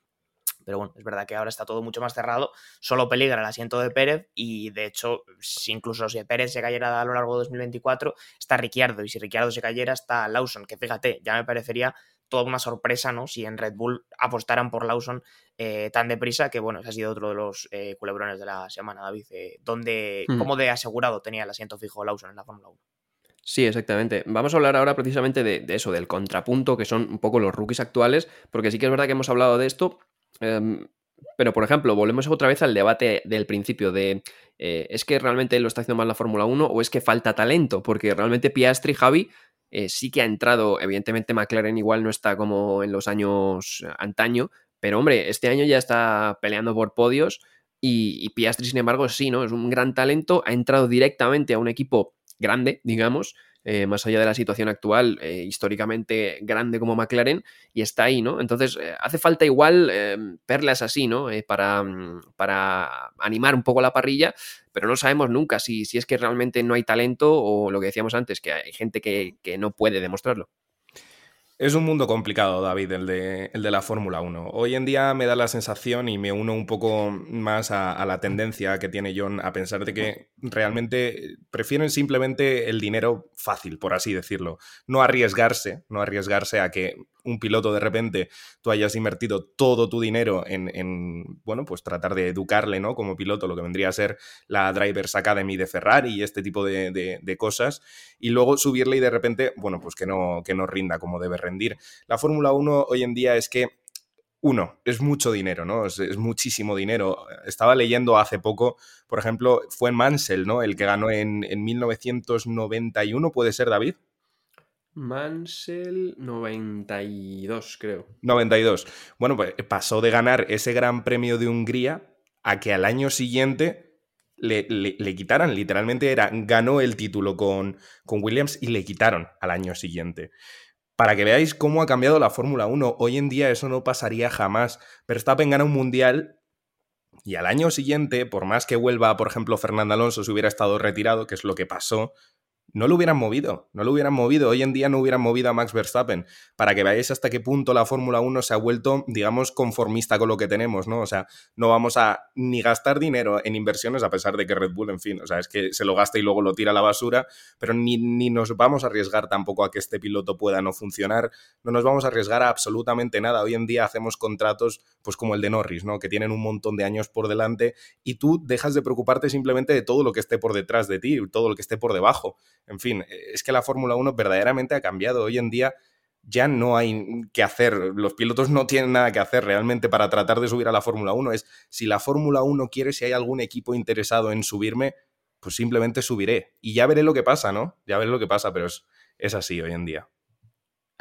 pero bueno, es verdad que ahora está todo mucho más cerrado, solo peligra el asiento de Pérez y de hecho, si incluso si Pérez se cayera a lo largo de 2024, está Ricciardo y si Ricciardo se cayera está Lawson, que fíjate, ya me parecería toda una sorpresa, ¿no? Si en Red Bull apostaran por Lawson eh, tan deprisa, que bueno, ese ha sido otro de los eh, culebrones de la semana, David. Eh, donde, hmm. ¿Cómo de asegurado tenía el asiento fijo Lawson en la Fórmula 1? Sí, exactamente. Vamos a hablar ahora precisamente de, eso, del contrapunto, que son un poco los rookies actuales, porque sí que es verdad que hemos hablado de esto, Em, pero, por ejemplo, volvemos otra vez al debate del principio de eh, ¿es que realmente lo está haciendo mal la Fórmula 1 o es que falta talento? Porque realmente Piastri, Javi, eh, sí que ha entrado, evidentemente McLaren igual no está como en los años antaño, pero hombre, este año ya está peleando por podios y, y Piastri, sin embargo, sí, ¿no? Es un gran talento, ha entrado directamente a un equipo grande, digamos, eh, más allá de la situación actual, eh, históricamente grande como McLaren, y está ahí, ¿no? Entonces, eh, hace falta igual perlas así, ¿no? para, mm, para animar un poco la parrilla, pero no sabemos nunca si, si es que realmente no hay talento o lo que decíamos antes, que hay gente que, que no puede demostrarlo. Es un mundo complicado, David, el de, el de la Fórmula 1. Hoy en día me da la sensación y me uno un poco más a, la tendencia que tiene John a pensar de que realmente prefieren simplemente el dinero fácil, por así decirlo. No arriesgarse, no arriesgarse a que un piloto de repente tú hayas invertido todo tu dinero en, bueno, pues tratar de educarle, ¿no? Como piloto, lo que vendría a ser la Drivers Academy de Ferrari y este tipo de, cosas, y luego subirle y de repente, bueno, pues que no, que no rinda como debe rendir. La Fórmula 1 hoy en día es que uno, es mucho dinero, ¿no? Es, es, muchísimo dinero. Estaba leyendo hace poco, por ejemplo, fue Mansell, ¿no? El que ganó en, en 1991, ¿puede ser, David? Mansell 92, creo. 92. Bueno, pues pasó de ganar ese Gran Premio de Hungría a que al año siguiente le, quitaran. Literalmente era, ganó el título con, con Williams y le quitaron al año siguiente. Para que veáis cómo ha cambiado la Fórmula 1. Hoy en día eso no pasaría jamás. Verstappen gana un mundial y al año siguiente, por más que vuelva, por ejemplo, Fernando Alonso si hubiera estado retirado, que es lo que pasó, no lo hubieran movido, no lo hubieran movido. Hoy en día no hubieran movido a Max Verstappen. Para que veáis hasta qué punto la Fórmula 1 se ha vuelto, digamos, conformista con lo que tenemos, ¿no? O sea, no vamos a ni gastar dinero en inversiones a pesar de que Red Bull, en fin, o sea, es que se lo gasta y luego lo tira a la basura, pero ni, ni nos vamos a arriesgar tampoco a que este piloto pueda no funcionar, no nos vamos a arriesgar a absolutamente nada. Hoy en día hacemos contratos, pues como el de Norris, ¿no? Que tienen un montón de años por delante y tú dejas de preocuparte simplemente de todo lo que esté por detrás de ti, todo lo que esté por debajo. En fin, es que la Fórmula 1 verdaderamente ha cambiado. Hoy en día ya no hay que hacer, los pilotos no tienen nada que hacer realmente para tratar de subir a la Fórmula 1. Es si la Fórmula 1 quiere, si hay algún equipo interesado en subirme, pues simplemente subiré. Y ya veré lo que pasa, ¿no? Ya veré lo que pasa, pero es, es así hoy en día.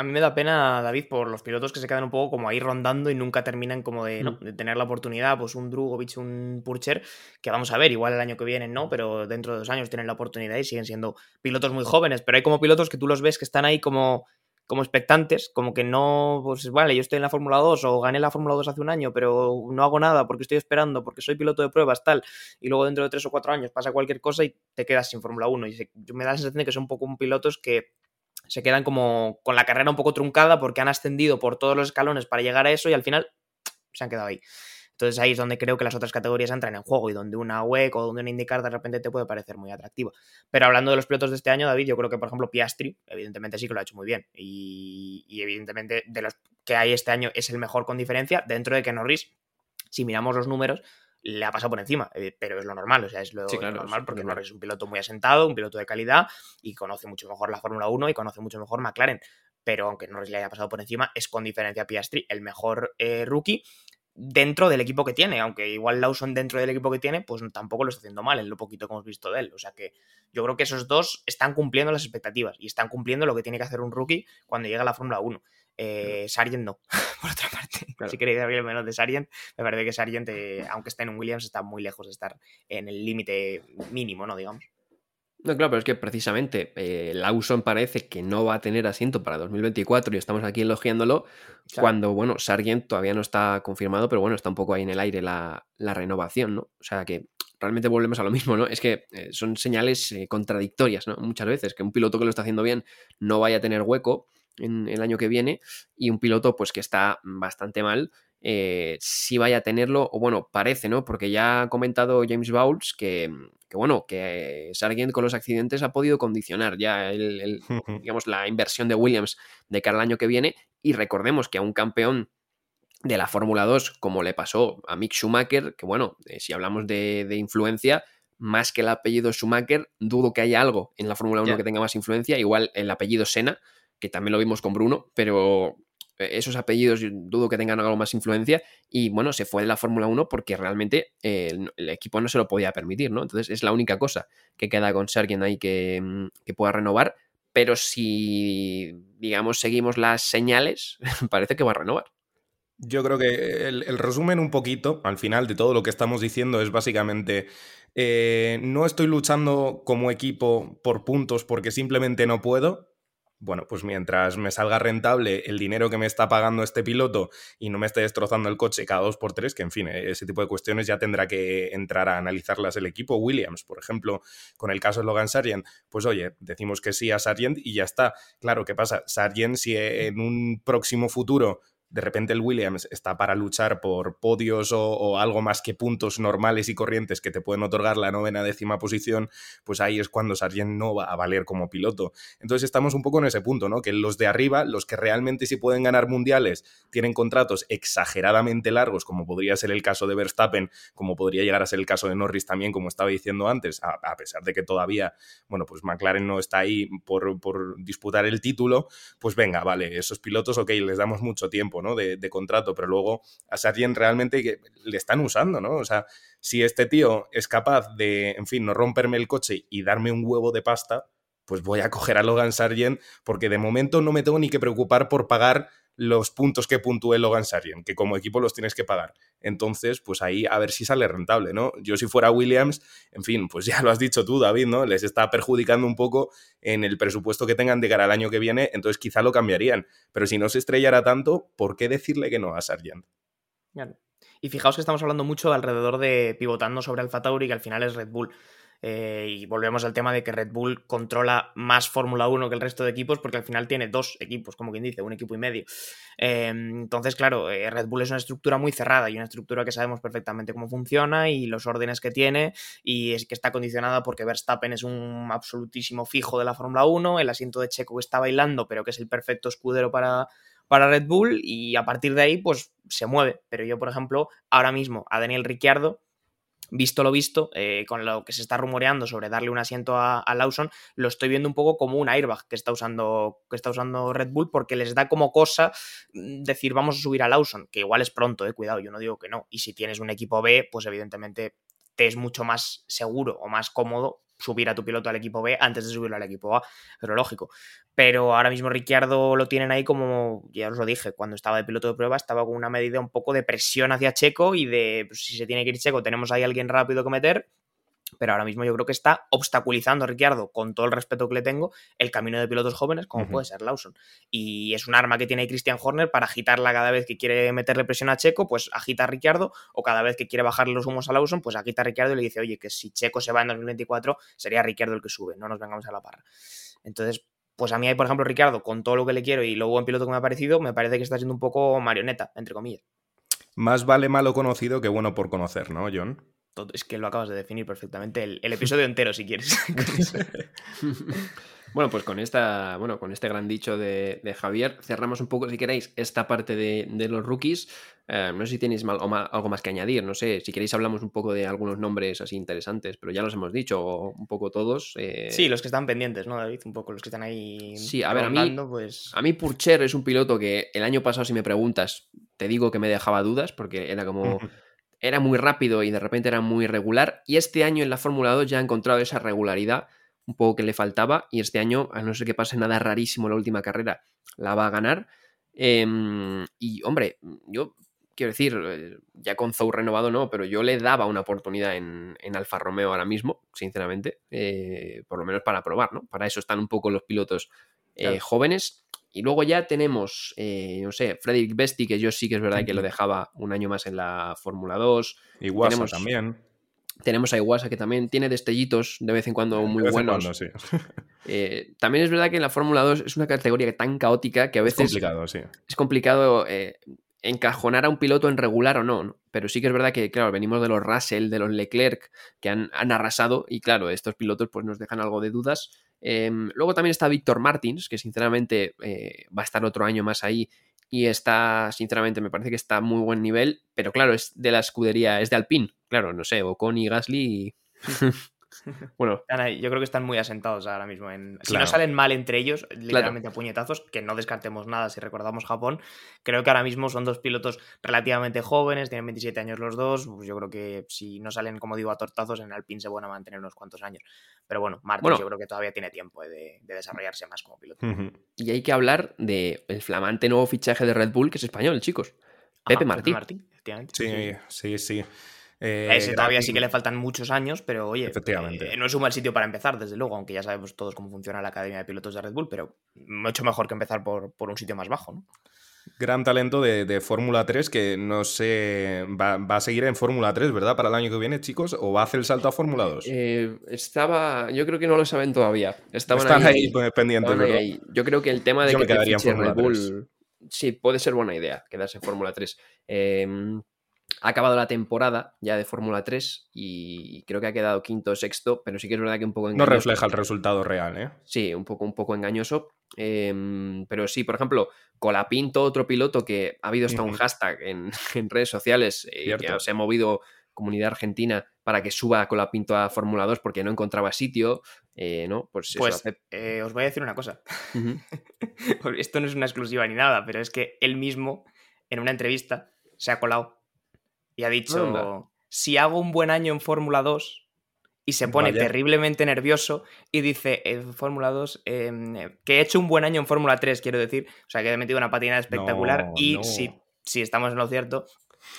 A mí me da pena, David, por los pilotos que se quedan un poco como ahí rondando y nunca terminan como de, mm. tener la oportunidad, pues un Drugovic, un Purcher, que vamos a ver, igual el año que viene no, pero dentro de dos años tienen la oportunidad y siguen siendo pilotos muy jóvenes, pero hay como pilotos que tú los ves que están ahí como, como expectantes, como que no, pues vale, yo estoy en la Fórmula 2 o gané la Fórmula 2 hace un año, pero no hago nada porque estoy esperando, porque soy piloto de pruebas, tal, y luego dentro de tres o cuatro años pasa cualquier cosa y te quedas sin Fórmula 1. Y me da la sensación de que son un poco un pilotos que se quedan como con la carrera un poco truncada porque han ascendido por todos los escalones para llegar a eso y al final se han quedado ahí. Entonces ahí es donde creo que las otras categorías entran en juego y donde una WEC o donde una IndyCar de repente te puede parecer muy atractiva. Pero hablando de los pilotos de este año, David, yo creo que por ejemplo Piastri, evidentemente sí que lo ha hecho muy bien y, y evidentemente de los que hay este año es el mejor con diferencia dentro de que Norris, si miramos los números, le ha pasado por encima, eh, pero es lo normal, o sea, es lo Sí, claro, normal porque. Norris es un piloto muy asentado, un piloto de calidad y conoce mucho mejor la Fórmula 1 y conoce mucho mejor McLaren. Pero aunque Norris le haya pasado por encima, es con diferencia a Piastri el mejor eh, rookie dentro del equipo que tiene, aunque igual Lawson dentro del equipo que tiene, pues tampoco lo está haciendo mal en lo poquito que hemos visto de él. O sea que yo creo que esos dos están cumpliendo las expectativas y están cumpliendo lo que tiene que hacer un rookie cuando llega a la Fórmula 1. Eh, Sargent no, por otra parte. Claro. Si queréis abrir menos de Sargent, me parece que Sargent, eh, aunque esté en un Williams, está muy lejos de estar en el límite mínimo, ¿no? Digamos. No, claro, pero es que precisamente eh, Lawson parece que no va a tener asiento para 2024 y estamos aquí elogiándolo Claro. cuando, bueno, Sargent todavía no está confirmado, pero bueno, está un poco ahí en el aire la, la renovación, ¿no? O sea que realmente volvemos a lo mismo, ¿no? Es que eh, son señales eh, contradictorias, ¿no? Muchas veces, que un piloto que lo está haciendo bien no vaya a tener hueco en el año que viene y un piloto pues que está bastante mal eh, sí vaya a tenerlo, o bueno, parece, ¿no? Porque ya ha comentado James Bowles que, que, bueno, que Sargent con los accidentes ha podido condicionar ya el, el, digamos, la inversión de Williams de cara al año que viene. Y recordemos que a un campeón de la Fórmula 2, como le pasó a Mick Schumacher, que bueno, eh, si hablamos de, de, influencia, más que el apellido Schumacher, dudo que haya algo en la Fórmula 1 yeah. que tenga más influencia, igual el apellido Senna, que también lo vimos con Bruno, pero esos apellidos dudo que tengan algo más influencia y bueno, se fue de la Fórmula 1 porque realmente eh, el, equipo no se lo podía permitir, ¿no? Entonces es la única cosa que queda con Sargent ahí que, mm, pueda renovar, pero si digamos seguimos las señales, parece que va a renovar. Yo creo que el, el, resumen un poquito, al final de todo lo que estamos diciendo, es básicamente, eh, no estoy luchando como equipo por puntos porque simplemente no puedo, bueno, pues mientras me salga rentable el dinero que me está pagando este piloto y no me esté destrozando el coche cada dos por tres, que en fin, ese tipo de cuestiones ya tendrá que entrar a analizarlas el equipo. Williams, por ejemplo, con el caso de Logan Sargent, pues oye, decimos que sí a Sargent y ya está. Claro, ¿qué pasa? Sargent, si en un próximo futuro de repente el Williams está para luchar por podios o, algo más que puntos normales y corrientes que te pueden otorgar la novena décima posición, pues ahí es cuando Sargent no va a valer como piloto. Entonces estamos un poco en ese punto, ¿no? Que los de arriba, los que realmente sí pueden ganar mundiales, tienen contratos exageradamente largos, como podría ser el caso de Verstappen, como podría llegar a ser el caso de Norris también, como estaba diciendo antes, a, a pesar de que todavía, bueno, pues McLaren no está ahí por, por disputar el título, pues venga, vale, esos pilotos, ok, les damos mucho tiempo. De, contrato, pero luego a Sargent realmente le están usando, ¿no? O sea, si este tío es capaz de, en fin, no romperme el coche y darme un huevo de pasta, pues voy a coger a Logan Sargent porque de momento no me tengo ni que preocupar por pagar los puntos que puntúe Logan Sargent, que como equipo los tienes que pagar. Entonces, pues ahí a ver si sale rentable, ¿no? Yo si fuera Williams, en fin, pues ya lo has dicho tú, David, ¿no? Les está perjudicando un poco en el presupuesto que tengan de cara al año que viene, entonces quizá lo cambiarían. Pero si no se estrellara tanto, ¿por qué decirle que no a Sargent? Y fijaos que estamos hablando mucho alrededor de pivotando sobre Alfa Tauri, que al final es Red Bull. Eh, y volvemos al tema de que Red Bull controla más Fórmula 1 que el resto de equipos porque al final tiene dos equipos, como quien dice, un equipo y medio. Eh, entonces, claro, eh, Red Bull es una estructura muy cerrada y una estructura que sabemos perfectamente cómo funciona y los órdenes que tiene y es que está condicionada porque Verstappen es un absolutísimo fijo de la Fórmula 1, el asiento de Checo que está bailando pero que es el perfecto escudero para, para Red Bull y a partir de ahí pues se mueve. Pero yo, por ejemplo, ahora mismo a Daniel Ricciardo visto lo visto, eh, con lo que se está rumoreando sobre darle un asiento a, Lawson, lo estoy viendo un poco como un airbag que está usando, que está usando Red Bull, porque les da como cosa mm, decir vamos a subir a Lawson, que igual es pronto, eh, cuidado, yo no digo que no. Y si tienes un equipo B, pues evidentemente te es mucho más seguro o más cómodo subir a tu piloto al equipo B antes de subirlo al equipo A, pero lógico. Pero ahora mismo Ricciardo lo tienen ahí como, ya os lo dije, cuando estaba de piloto de prueba estaba con una medida un poco de presión hacia Checo y de pues, si se tiene que ir Checo tenemos ahí alguien rápido que meter, pero ahora mismo yo creo que está obstaculizando a Ricciardo, con todo el respeto que le tengo, el camino de pilotos jóvenes, como uh -huh. puede ser Lawson. Y es un arma que tiene Christian Horner para agitarla cada vez que quiere meterle presión a Checo, pues agita a Ricciardo, o cada vez que quiere bajarle los humos a Lawson, pues agita a Ricciardo y le dice, oye, que si Checo se va en 2024, sería Ricciardo el que sube, no nos vengamos a la parra. Entonces, pues a mí, por ejemplo, Ricciardo, con todo lo que le quiero y lo buen piloto que me ha parecido, me parece que está siendo un poco marioneta, entre comillas. Más vale malo conocido que bueno por conocer, ¿no, John? Es que lo acabas de definir perfectamente. El, el episodio entero, si quieres. Bueno, pues con esta, bueno, con este gran dicho de, de Javier, cerramos un poco, si queréis, esta parte de, de los rookies. Eh, no sé si tenéis mal, o algo más que añadir, no sé, si queréis hablamos un poco de algunos nombres así interesantes, pero ya los hemos dicho un poco todos. eh, Sí, los que están pendientes, ¿no, David? Un poco los que están ahí. Sí, a ver, a mí- pues. A mí Purcher es un piloto que el año pasado, si me preguntas, te digo que me dejaba dudas porque era como... Era muy rápido y de repente era muy regular. Y este año en la Fórmula 2 ya ha encontrado esa regularidad un poco que le faltaba. Y este año, a no ser que pase nada rarísimo en la última carrera, la va a ganar. Em, y hombre, yo quiero decir, eh, ya con Zou renovado no, pero yo le daba una oportunidad en, en Alfa Romeo ahora mismo, sinceramente, eh, por lo menos para probar, ¿no? Para eso están un poco los pilotos eh, Claro. jóvenes. Y luego ya tenemos, eh, no sé, Frederick Besti, que yo sí que es verdad que lo dejaba un año más en la Fórmula 2. Y Guasa Tenemos- también. Tenemos a Iwasa, que también tiene destellitos de vez en cuando muy de vez en buenos. cuando, sí. Eh, también es verdad que en la Fórmula 2 es una categoría tan caótica que a Es veces complicado, sí. es complicado eh, encajonar a un piloto en regular o no, ¿no? Pero sí que es verdad que, claro, venimos de los Russell, de los Leclerc, que han, han arrasado y, claro, estos pilotos pues nos dejan algo de dudas. Eh, luego también está Víctor Martins, que sinceramente eh, va a estar otro año más ahí y está, sinceramente, me parece que está a muy buen nivel, pero claro, es de la escudería, es de Alpine, claro, no sé, Ocon y Gasly y... bueno, Están ahí, yo creo que están muy asentados ahora mismo. En... Si Claro. no salen mal entre ellos, literalmente a puñetazos, que no descartemos nada si recordamos Japón, creo que ahora mismo son dos pilotos relativamente jóvenes, tienen 27 años los dos. Pues yo creo que si no salen, como digo, a tortazos, en Alpine se van a mantener unos cuantos años. Pero bueno, Bueno. yo creo que todavía tiene tiempo de, de desarrollarse más como piloto. Y hay que hablar del flamante nuevo fichaje de Red Bull, que es español, chicos. Pepe Ajá, Martí. efectivamente. Sí, sí, sí. Eh, A ese todavía sí que le faltan muchos años, pero oye, Efectivamente. eh, no es un mal sitio para empezar, desde luego, aunque ya sabemos todos cómo funciona la Academia de Pilotos de Red Bull, pero mucho mejor que empezar por, por un sitio más bajo, ¿no? gran talento de, de Fórmula 3 que no sé, va, va a seguir en Fórmula 3, ¿verdad? Para el año que viene, chicos, o va a hacer el salto a Fórmula 2. Eh, estaba, yo creo que no lo saben todavía. Estaban Están ahí, ahí, pues, pendientes, estaban ¿verdad? ahí. Yo creo que el tema de Yo que me te quedaría en Red Bull, sí, puede ser buena idea quedarse en Fórmula 3. Eh, ha acabado la temporada ya de Fórmula 3 y creo que ha quedado quinto o sexto, pero sí que es verdad que un poco No engañoso. refleja el resultado real, ¿eh? Sí, un poco, un poco engañoso. Eh, pero sí, por ejemplo, Colapinto, otro piloto que ha habido hasta un hashtag en, en redes sociales eh, que se ha movido comunidad argentina para que suba Colapinto a Fórmula 2 porque no encontraba sitio, eh, ¿no? Pues, eso Pues hace- eh, os voy a decir una cosa. Esto no es una exclusiva ni nada, pero es que él mismo, en una entrevista, se ha colado y ha dicho: Anda. Si hago un buen año en Fórmula 2 y se pone Vaya. terriblemente nervioso y dice: En Fórmula 2, eh, que he hecho un buen año en Fórmula 3, quiero decir. O sea, que he metido una patinada espectacular No, y no. si, si estamos en lo cierto.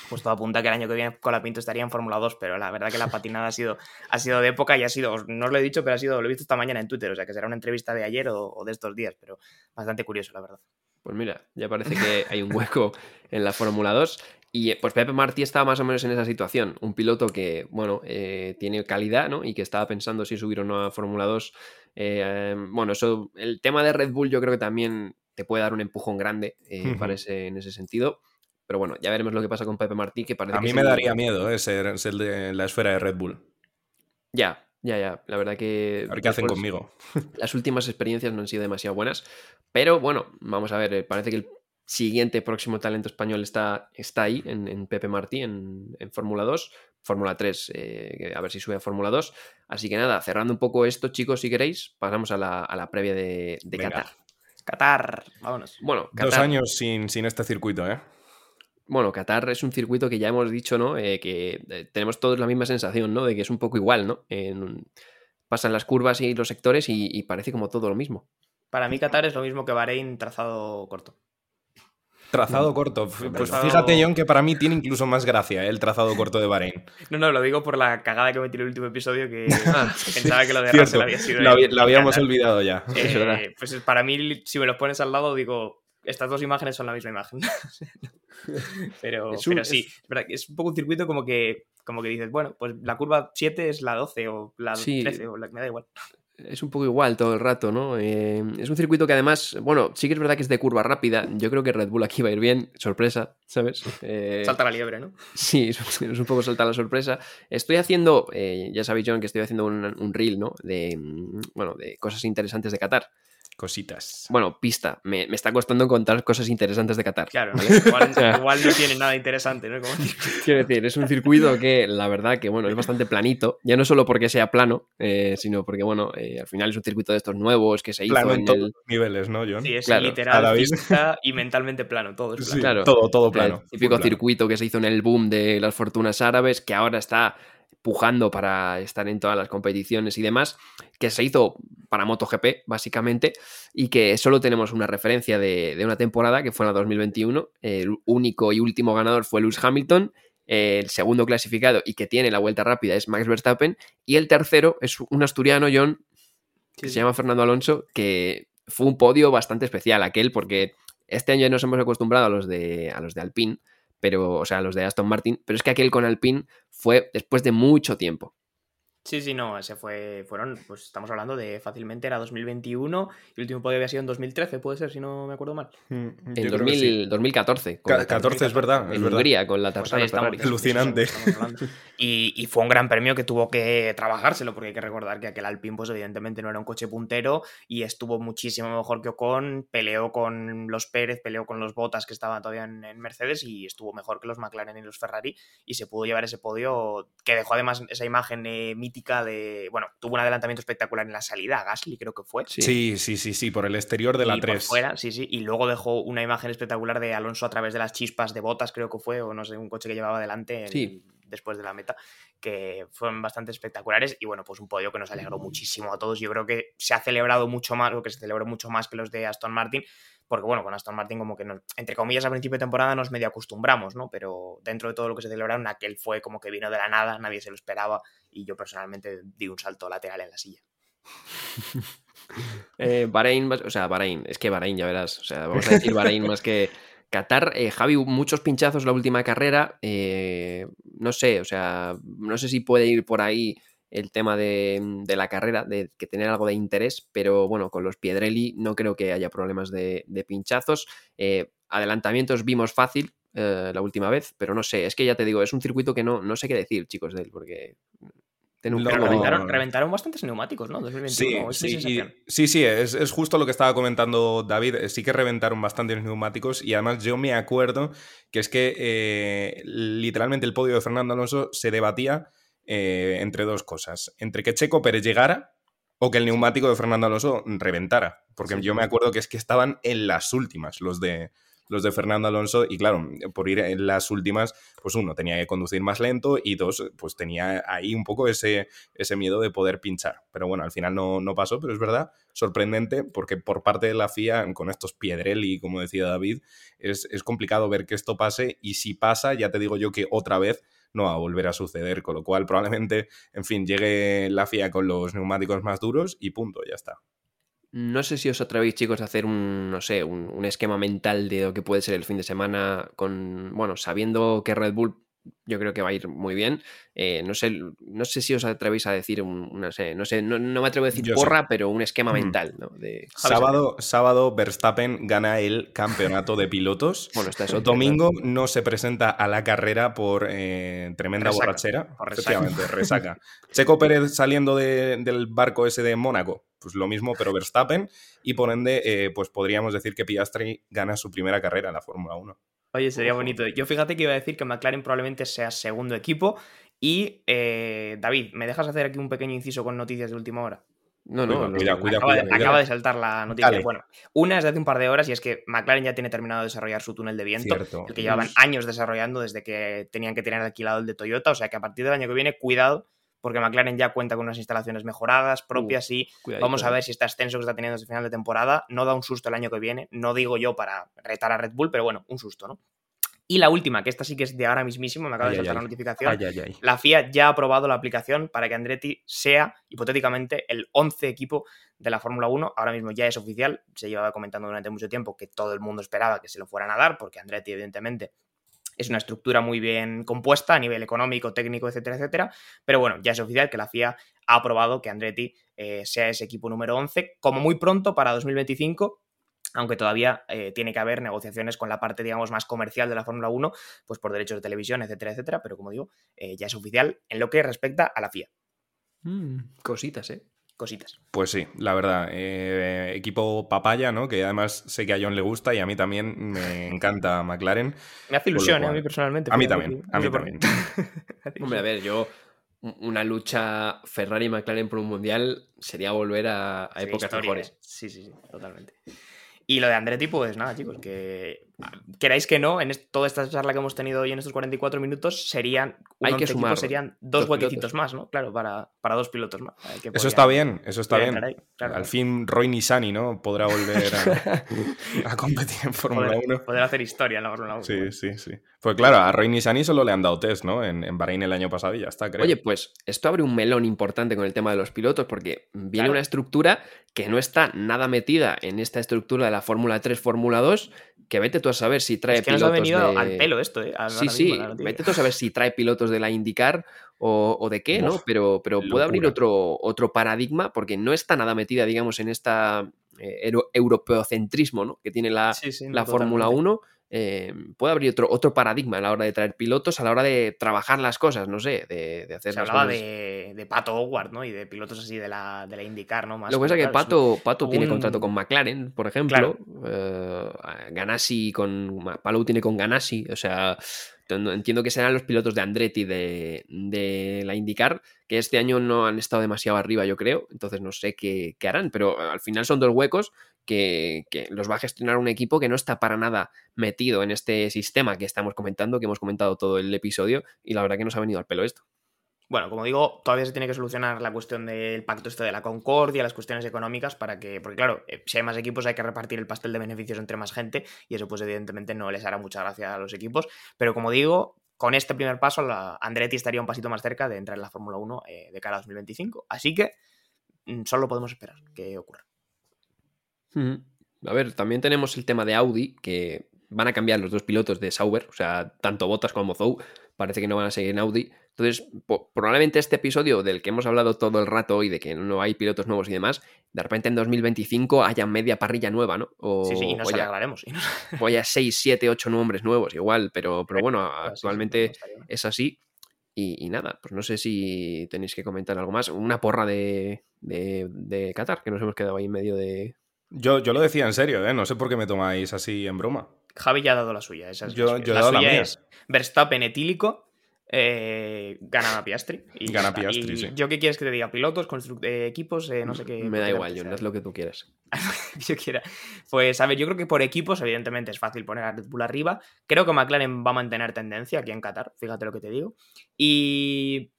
Pues todo apunta que el año que viene Colapinto estaría en Fórmula 2, pero la verdad que la patinada ha sido, ha sido de época y ha sido, no os lo he dicho, pero ha sido, lo he visto esta mañana en Twitter, o sea que será una entrevista de ayer o, o de estos días, pero bastante curioso, la verdad. Pues mira, ya parece que hay un hueco en la Fórmula 2. Y eh, pues Pepe Martí estaba más o menos en esa situación. Un piloto que, bueno, eh, tiene calidad, ¿no? Y que estaba pensando si subir o no a Fórmula 2. Eh, eh, bueno, eso, el tema de Red Bull yo creo que también te puede dar un empujón grande eh, Ujú. para ese- en ese sentido. Pero bueno, ya veremos lo que pasa con Pepe Martí, que parece A que mí me daría miedo, ¿eh? Ser, ser de la esfera de Red Bull. Ya, ya, ya. La verdad que... A ver qué hacen conmigo. las últimas experiencias no han sido demasiado buenas. Pero bueno, vamos a ver, parece que el siguiente próximo talento español está, está ahí, en, en Pepe Martí, en, en Fórmula 2. Fórmula 3, eh, a ver si sube a Fórmula 2. Así que nada, cerrando un poco esto, chicos, si queréis, pasamos a la, a la previa de. Qatar. Qatar, vámonos. Bueno, Dos años sin, sin este circuito, ¿eh? bueno, Qatar es un circuito que ya hemos dicho, ¿no? Eh, que eh, tenemos todos la misma sensación, ¿no? De que es un poco igual, ¿no? En- pasan las curvas y los sectores y, y parece como todo lo mismo. Para mí Qatar es lo mismo que Bahrein trazado corto. Trazado corto. Pues Trazado- fíjate, John, que para mí tiene incluso más gracia ¿eh? el trazado corto de Bahrein. No, no, lo digo por la cagada que metí en el último episodio que Ah, pensaba que lo de Russell había sido... lo, lo habíamos olvidado ya. Eh, pues para mí, si me los pones al lado, digo, estas dos imágenes son la misma imagen. pero, Es un- pero sí, es verdad es un poco un circuito como que, como que dices, bueno, pues la curva 7 es la 12 o la Sí. 13 o la, me da igual. Es un poco igual todo el rato, ¿no? Eh, es un circuito que además, bueno, sí que es verdad que es de curva rápida. Yo creo que Red Bull aquí va a ir bien, sorpresa, ¿sabes? Eh, salta la liebre, ¿no? Sí, es, un poco saltar la sorpresa. Estoy haciendo, eh, ya sabéis, John, que estoy haciendo un, un, reel, ¿no? De, mm, bueno, de cosas interesantes de Qatar cositas. Bueno, pista. Me, está costando contar cosas interesantes de Qatar. Claro, igual, no tiene nada interesante, ¿no? Quiero decir, es un circuito que la verdad que, bueno, es bastante planito. Ya no solo porque sea plano, eh, sino porque, bueno, eh, al final es un circuito de estos nuevos que se hizo en, todos los niveles, ¿no, John? Sí, es literal, física y mentalmente plano. Todo es plano. claro, todo, todo plano. El típico circuito que se hizo en el boom de las fortunas árabes, que ahora está pujando para estar en todas las competiciones y demás, que se hizo para MotoGP, básicamente, y que solo tenemos una referencia de, una temporada, que fue en la 2021. El único y último ganador fue Lewis Hamilton, el segundo clasificado y que tiene la vuelta rápida es Max Verstappen, y el tercero es un asturiano, John, que se llama Fernando Alonso, que fue un podio bastante especial aquel, porque este año ya nos hemos acostumbrado a los de, a los de Alpine, pero, o sea, los de Aston Martin, pero es que aquel con Alpine fue después de mucho tiempo. Sí, sí, no, ese fue, fueron, pues estamos hablando de fácilmente era 2021 y el último podio había sido en 2013, puede ser, si no me acuerdo mal. Mm, en 2014. 14 es verdad. En Hungría, con la tercera pues Alucinante. Y, y, fue un gran premio que tuvo que trabajárselo, porque hay que recordar que aquel Alpine, pues evidentemente no era un coche puntero y estuvo muchísimo mejor que Ocon, peleó con los Pérez, peleó con los Botas que estaban todavía en, en Mercedes y estuvo mejor que los McLaren y los Ferrari y se pudo llevar ese podio que dejó además esa imagen eh, mítica de. Bueno, tuvo un adelantamiento espectacular en la salida, Gasly creo que fue. Sí, sí, sí, sí, por el exterior de la y 3. Por fuera, sí, sí. Y luego dejó una imagen espectacular de Alonso a través de las chispas de botas, creo que fue, o no sé, un coche que llevaba adelante después de la meta, que fueron bastante espectaculares. Y bueno, pues un podio que nos alegró muchísimo a todos. Yo creo que se ha celebrado mucho más, o que se celebró mucho más que los de Aston Martin porque bueno, con Aston Martin como que, entre comillas, a principio de temporada nos medio acostumbramos, ¿no? Pero dentro de todo lo que se celebraron, aquel fue como que vino de la nada, nadie se lo esperaba y yo personalmente di un salto lateral en la silla. eh, Bahrein, o sea, Bahrein, es que Bahrein, ya verás, o sea, vamos a decir Bahrein más que Qatar. Eh, Javi, muchos pinchazos la última carrera, eh, no sé, o sea, no sé si puede ir por ahí el tema de, la carrera, de que tener algo de interés, pero bueno, con los Piedrelli no creo que haya problemas de, pinchazos. Eh, adelantamientos vimos fácil eh, la última vez, pero no sé, es que ya te digo, es un circuito que no, no sé qué decir, chicos, de él, porque... reventaron, bastantes neumáticos, ¿no? sí, sí, sí, es, es, justo lo que estaba comentando David. Sí que reventaron bastantes neumáticos y además yo me acuerdo que es que eh, literalmente el podio de Fernando Alonso se debatía eh, entre dos cosas. Entre que Checo Pérez llegara o que el neumático de Fernando Alonso reventara. Porque yo me acuerdo que es que estaban en las últimas los de, los de Fernando Alonso y claro, por ir en las últimas, pues uno tenía que conducir más lento y dos, pues tenía ahí un poco ese, ese miedo de poder pinchar. Pero bueno, al final no, no pasó, pero es verdad, sorprendente porque por parte de la FIA, con estos Piedrelli, como decía David, es, es complicado ver que esto pase y si pasa, ya te digo yo que otra vez no va a volver a suceder, con lo cual probablemente, en fin, llegue la FIA con los neumáticos más duros y punto, ya está. No sé si os atrevéis, chicos, a hacer un, no sé, un, un, esquema mental de lo que puede ser el fin de semana con, bueno, sabiendo que Red Bull yo creo que va a ir muy bien. Eh, no, sé, no sé si os atrevéis a decir, un, no sé, no, sé no, me atrevo a decir porra, pero un esquema mental. ¿no? De... Sábado, sábado, Verstappen gana el campeonato de pilotos. bueno, está eso. Domingo no se presenta a la carrera por eh, tremenda borrachera. Efectivamente, resaca. Checo Pérez saliendo del barco ese de Mónaco. Pues lo mismo, pero Verstappen. Y por ende, eh, pues podríamos decir que Piastri gana su primera carrera en la Fórmula 1. Oye, sería bonito. Yo fíjate que iba a decir que McLaren probablemente sea segundo equipo. Y eh, David, ¿me dejas hacer aquí un pequeño inciso con noticias de última hora? No, no, cuida, cuida, acaba, acaba, de saltar la noticia. Bueno, una es de hace un par de horas y es que McLaren ya tiene terminado de desarrollar su túnel de viento, el que llevaban años desarrollando desde que tenían que tener alquilado el de Toyota. O sea que a partir del año que viene, cuidado porque McLaren ya cuenta con unas instalaciones mejoradas, propias, y vamos a ver si este ascenso que está teniendo desde final de temporada no da un susto el año que viene. No digo yo para retar a Red Bull, pero bueno, un susto, ¿no? Y la última, que esta sí que es de ahora mismísimo, me acaba de saltar la notificación. la FIA ya ha aprobado la aplicación para que Andretti sea, hipotéticamente, el 11 equipo de la Fórmula 1. Ahora mismo ya es oficial. Se llevaba comentando durante mucho tiempo que todo el mundo esperaba que se lo fueran a dar, porque Andretti, evidentemente, es una estructura muy bien compuesta a nivel económico, técnico, etcétera, etcétera. Pero bueno, ya es oficial que la FIA ha aprobado que Andretti eh, sea ese equipo número 11, como muy pronto para 2025, aunque todavía eh, tiene que haber negociaciones con la parte, digamos, más comercial de la Fórmula 1, pues por derechos de televisión, etcétera, etcétera, pero como digo, eh, ya es oficial en lo que respecta a la FIA. Mm, cositas, ¿eh? Cositas. Pues sí, la verdad. eh, equipo papaya, ¿no? Que además sé que a John le gusta y a mí también me encanta McLaren. Me hace ilusión, ¿eh? a cual- mí personalmente. A mí también, a mí también. Hombre, a ver, yo. Una lucha Ferrari-McLaren por un mundial sería volver a, a Sí, épocas historia, mejores. ¿eh? Sí, sí, sí, totalmente. Y lo de Andretti, pues nada, chicos, que queráis que no, en toda esta charla que hemos tenido hoy en estos 44 minutos, serían, Hay que 11 equipo sumar serían dos, dos huequecitos pilotos. más, ¿no? Claro, para, para dos pilotos más. que Eso está bien, eso está bien. entrar ahí, claro, Al fin Roy Nissani, ¿no? Podrá volver a, a competir en Fórmula Poder, 1. poder hacer historia en la Fórmula 1. Sí, sí, sí. Pues claro, a Roy Nissani solo le han dado test, ¿no? En, en Bahrein el año pasado y ya está, creo. Oye, pues esto abre un melón importante con el tema de los pilotos, porque viene Claro. una estructura que no está nada metida en esta estructura de la Fórmula 3, Fórmula 2, que vete tú a saber si trae Es que nos ha pilotos venido de- al pelo esto, ¿eh? Sí, sí, vete tú a saber si trae pilotos de la IndyCar o, o de qué, ¿no? Pero, pero puede abrir otro, otro paradigma, porque no está nada metida, digamos, en esta eh, euro- europeocentrismo, ¿no? Que tiene la, Sí, sí, no, la Fórmula totalmente. 1. Eh, puede abrir otro, otro paradigma a la hora de traer pilotos, a la hora de trabajar las cosas, no sé, de, de hacer Se las hablaba cosas. de, de Pato Howard, ¿no? Y de pilotos así de la, de la IndyCar, ¿no? Más Lo que pasa es que Pato, Pato tiene contrato con McLaren, por ejemplo. eh, Ganassi con. Palou tiene con Ganassi. O sea, ent- entiendo que serán los pilotos de Andretti de, de la IndyCar, que este año no han estado demasiado arriba, yo creo. Entonces no sé qué, qué harán, pero al final son dos huecos que, los va a gestionar un equipo que no está para nada metido en este sistema que estamos comentando, que hemos comentado todo el episodio, y la verdad que nos ha venido al pelo esto. Bueno, como digo, todavía se tiene que solucionar la cuestión del pacto este de la concordia, las cuestiones económicas, para que, porque claro, eh, si hay más equipos hay que repartir el pastel de beneficios entre más gente y eso pues evidentemente no les hará mucha gracia a los equipos. Pero como digo, con este primer paso, Andretti estaría un pasito más cerca de entrar en la Fórmula 1 eh, de cara a 2025. Así que mm, solo podemos esperar que ocurra. A ver, también tenemos el tema de Audi, que van a cambiar los dos pilotos de Sauber, o sea, tanto Bottas como Zou, parece que no van a seguir en Audi. Entonces, probablemente este episodio del que hemos hablado todo el rato hoy, de que no hay pilotos nuevos y demás, de repente en 2025 haya media parrilla nueva, ¿no? O, Sí, sí, y nos o haya, alegraremos. y nos- o haya 6, 7, 8 nombres nuevos, igual, pero, pero bueno, Sí, sí, actualmente es así. Y, y nada, pues no sé si tenéis que comentar algo más. Una porra de, de, de Qatar, que nos hemos quedado ahí en medio de, Yo, yo lo decía en serio, ¿eh? No sé por qué me tomáis así en broma. Javi ya ha dado la suya. Esa es Yo- la suya. yo he dado la suya mía. es Verstappen etílico, eh, gana Piastri. Y Gana. Piastri, Y sí. ¿Yo qué quieres que te diga? ¿Pilotos, eh, equipos? eh, no sé qué. Me da igual, John, haz lo que tú quieras. yo quiera. Pues a ver, yo creo que por equipos, evidentemente, es fácil poner a Red Bull arriba. Creo que McLaren va a mantener tendencia aquí en Qatar, fíjate lo que te digo. Y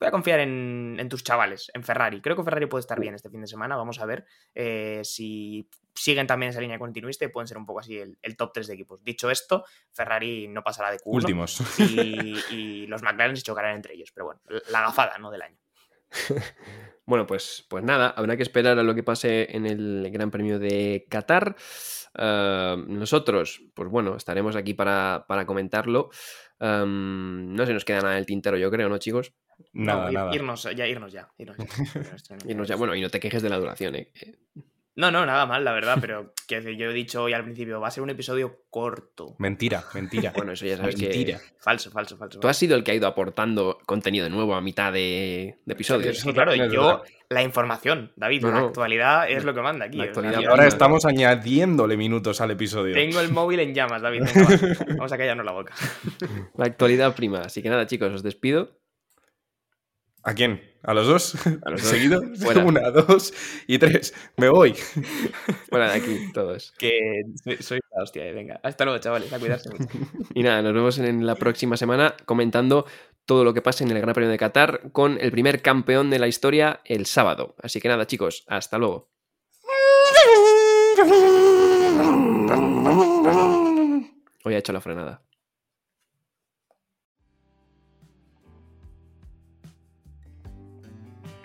voy a confiar en, en tus chavales, en Ferrari. Creo que Ferrari puede estar bien este fin de semana. Vamos a ver eh, si siguen también esa línea continuista y pueden ser un poco así el, el top 3 de equipos. Dicho esto, Ferrari no pasará de Q1 Últimos. y, y los McLaren se chocarán entre ellos. Pero bueno, la gafada ¿no? del año. Bueno, pues, pues nada, habrá que esperar a lo que pase en el Gran Premio de Qatar. Ah, nosotros, pues bueno, estaremos aquí para, para comentarlo. Am, no se nos queda nada del tintero, yo creo, ¿no, chicos? Nada, No, ir- nada. Irnos ya, irnos ya. Irnos ya. Irnos ya, bueno, y no te quejes de la duración, ¿eh? No, no, nada mal, la verdad, pero decir, yo he dicho hoy al principio, va a ser un episodio corto. Mentira, mentira. Bueno, eso ya sabes mentira. que... Falso, falso, falso. Tú has sido el que ha ido aportando contenido nuevo a mitad de, de episodios. Sí, claro, Es yo, la información, David, No, la no. actualidad es lo que manda aquí. La actualidad ahora estamos añadiéndole minutos al episodio. Tengo el móvil en llamas, David. venga, va, Vamos a callarnos la boca. La actualidad prima. Así que nada, chicos, os despido. ¿A quién? ¿A los dos? A los dos. ¿Seguido? Fuera. Una, dos y tres. Me voy. Fuera de aquí, todos. Que soy, soy la hostia, eh, venga. Hasta luego, chavales, a cuidarse mucho. Y nada, nos vemos en la próxima semana comentando todo lo que pase en el Gran Premio de Qatar con el primer campeón de la historia el sábado. Así que nada, chicos, hasta luego. Hoy ha hecho la frenada.